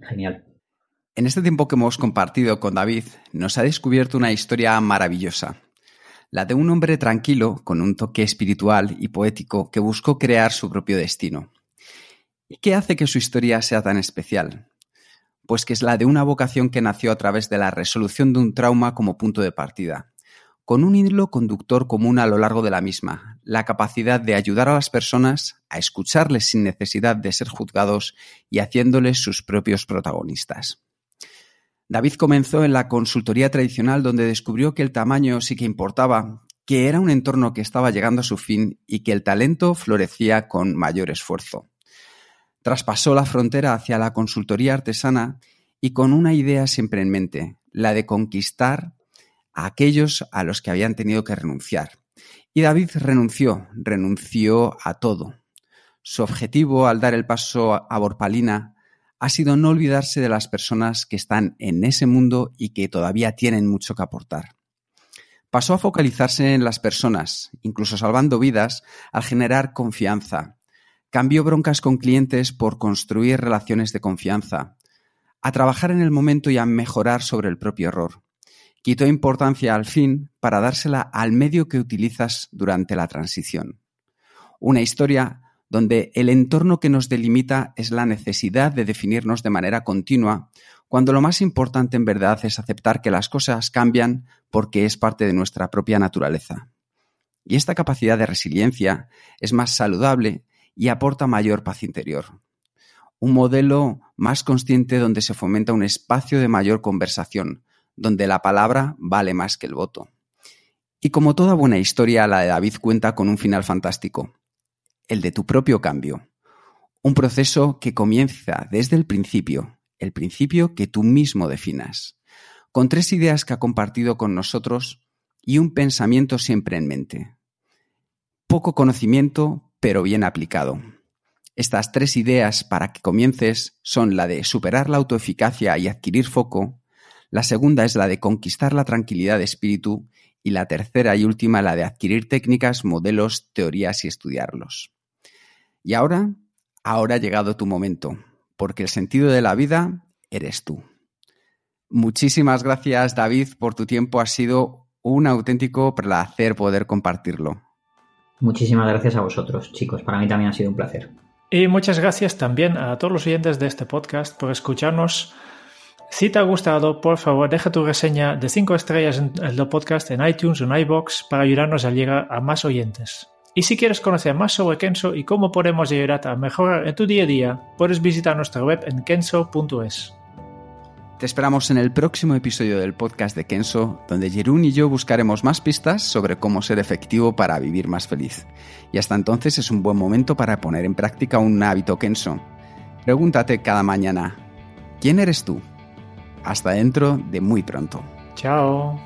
Genial. En este tiempo que hemos compartido con David, nos ha descubierto una historia maravillosa, la de un hombre tranquilo, con un toque espiritual y poético, que buscó crear su propio destino. ¿Y qué hace que su historia sea tan especial? Pues que es la de una vocación que nació a través de la resolución de un trauma como punto de partida, con un hilo conductor común a lo largo de la misma, la capacidad de ayudar a las personas a escucharles sin necesidad de ser juzgados y haciéndoles sus propios protagonistas. David comenzó en la consultoría tradicional donde descubrió que el tamaño sí que importaba, que era un entorno que estaba llegando a su fin y que el talento florecía con mayor esfuerzo. Traspasó la frontera hacia la consultoría artesana y con una idea siempre en mente, la de conquistar a aquellos a los que habían tenido que renunciar. Y David renunció, renunció a todo. Su objetivo al dar el paso a Borpalina ha sido no olvidarse de las personas que están en ese mundo y que todavía tienen mucho que aportar. Pasó a focalizarse en las personas, incluso salvando vidas, al generar confianza. Cambió broncas con clientes por construir relaciones de confianza, a trabajar en el momento y a mejorar sobre el propio error. Quitó importancia al fin para dársela al medio que utilizas durante la transición. Una historia donde el entorno que nos delimita es la necesidad de definirnos de manera continua, cuando lo más importante en verdad es aceptar que las cosas cambian porque es parte de nuestra propia naturaleza. Y esta capacidad de resiliencia es más saludable y aporta mayor paz interior. Un modelo más consciente donde se fomenta un espacio de mayor conversación, donde la palabra vale más que el voto. Y como toda buena historia, la de David cuenta con un final fantástico el de tu propio cambio. Un proceso que comienza desde el principio, el principio que tú mismo definas, con tres ideas que ha compartido con nosotros y un pensamiento siempre en mente. Poco conocimiento, pero bien aplicado. Estas tres ideas para que comiences son la de superar la autoeficacia y adquirir foco, la segunda es la de conquistar la tranquilidad de espíritu y la tercera y última la de adquirir técnicas, modelos, teorías y estudiarlos. Y ahora, ahora ha llegado tu momento, porque el sentido de la vida eres tú. Muchísimas gracias David por tu tiempo, ha sido un auténtico placer poder compartirlo. Muchísimas gracias a vosotros, chicos, para mí también ha sido un placer. Y muchas gracias también a todos los oyentes de este podcast por escucharnos si te ha gustado, por favor, deja tu reseña de 5 estrellas en el podcast en iTunes o en iBox para ayudarnos a llegar a más oyentes. Y si quieres conocer más sobre Kenso y cómo podemos ayudarte a mejorar en tu día a día, puedes visitar nuestra web en kenso.es. Te esperamos en el próximo episodio del podcast de Kenso, donde Jerún y yo buscaremos más pistas sobre cómo ser efectivo para vivir más feliz. Y hasta entonces es un buen momento para poner en práctica un hábito Kenso. Pregúntate cada mañana, ¿quién eres tú? Hasta dentro de muy pronto. Chao.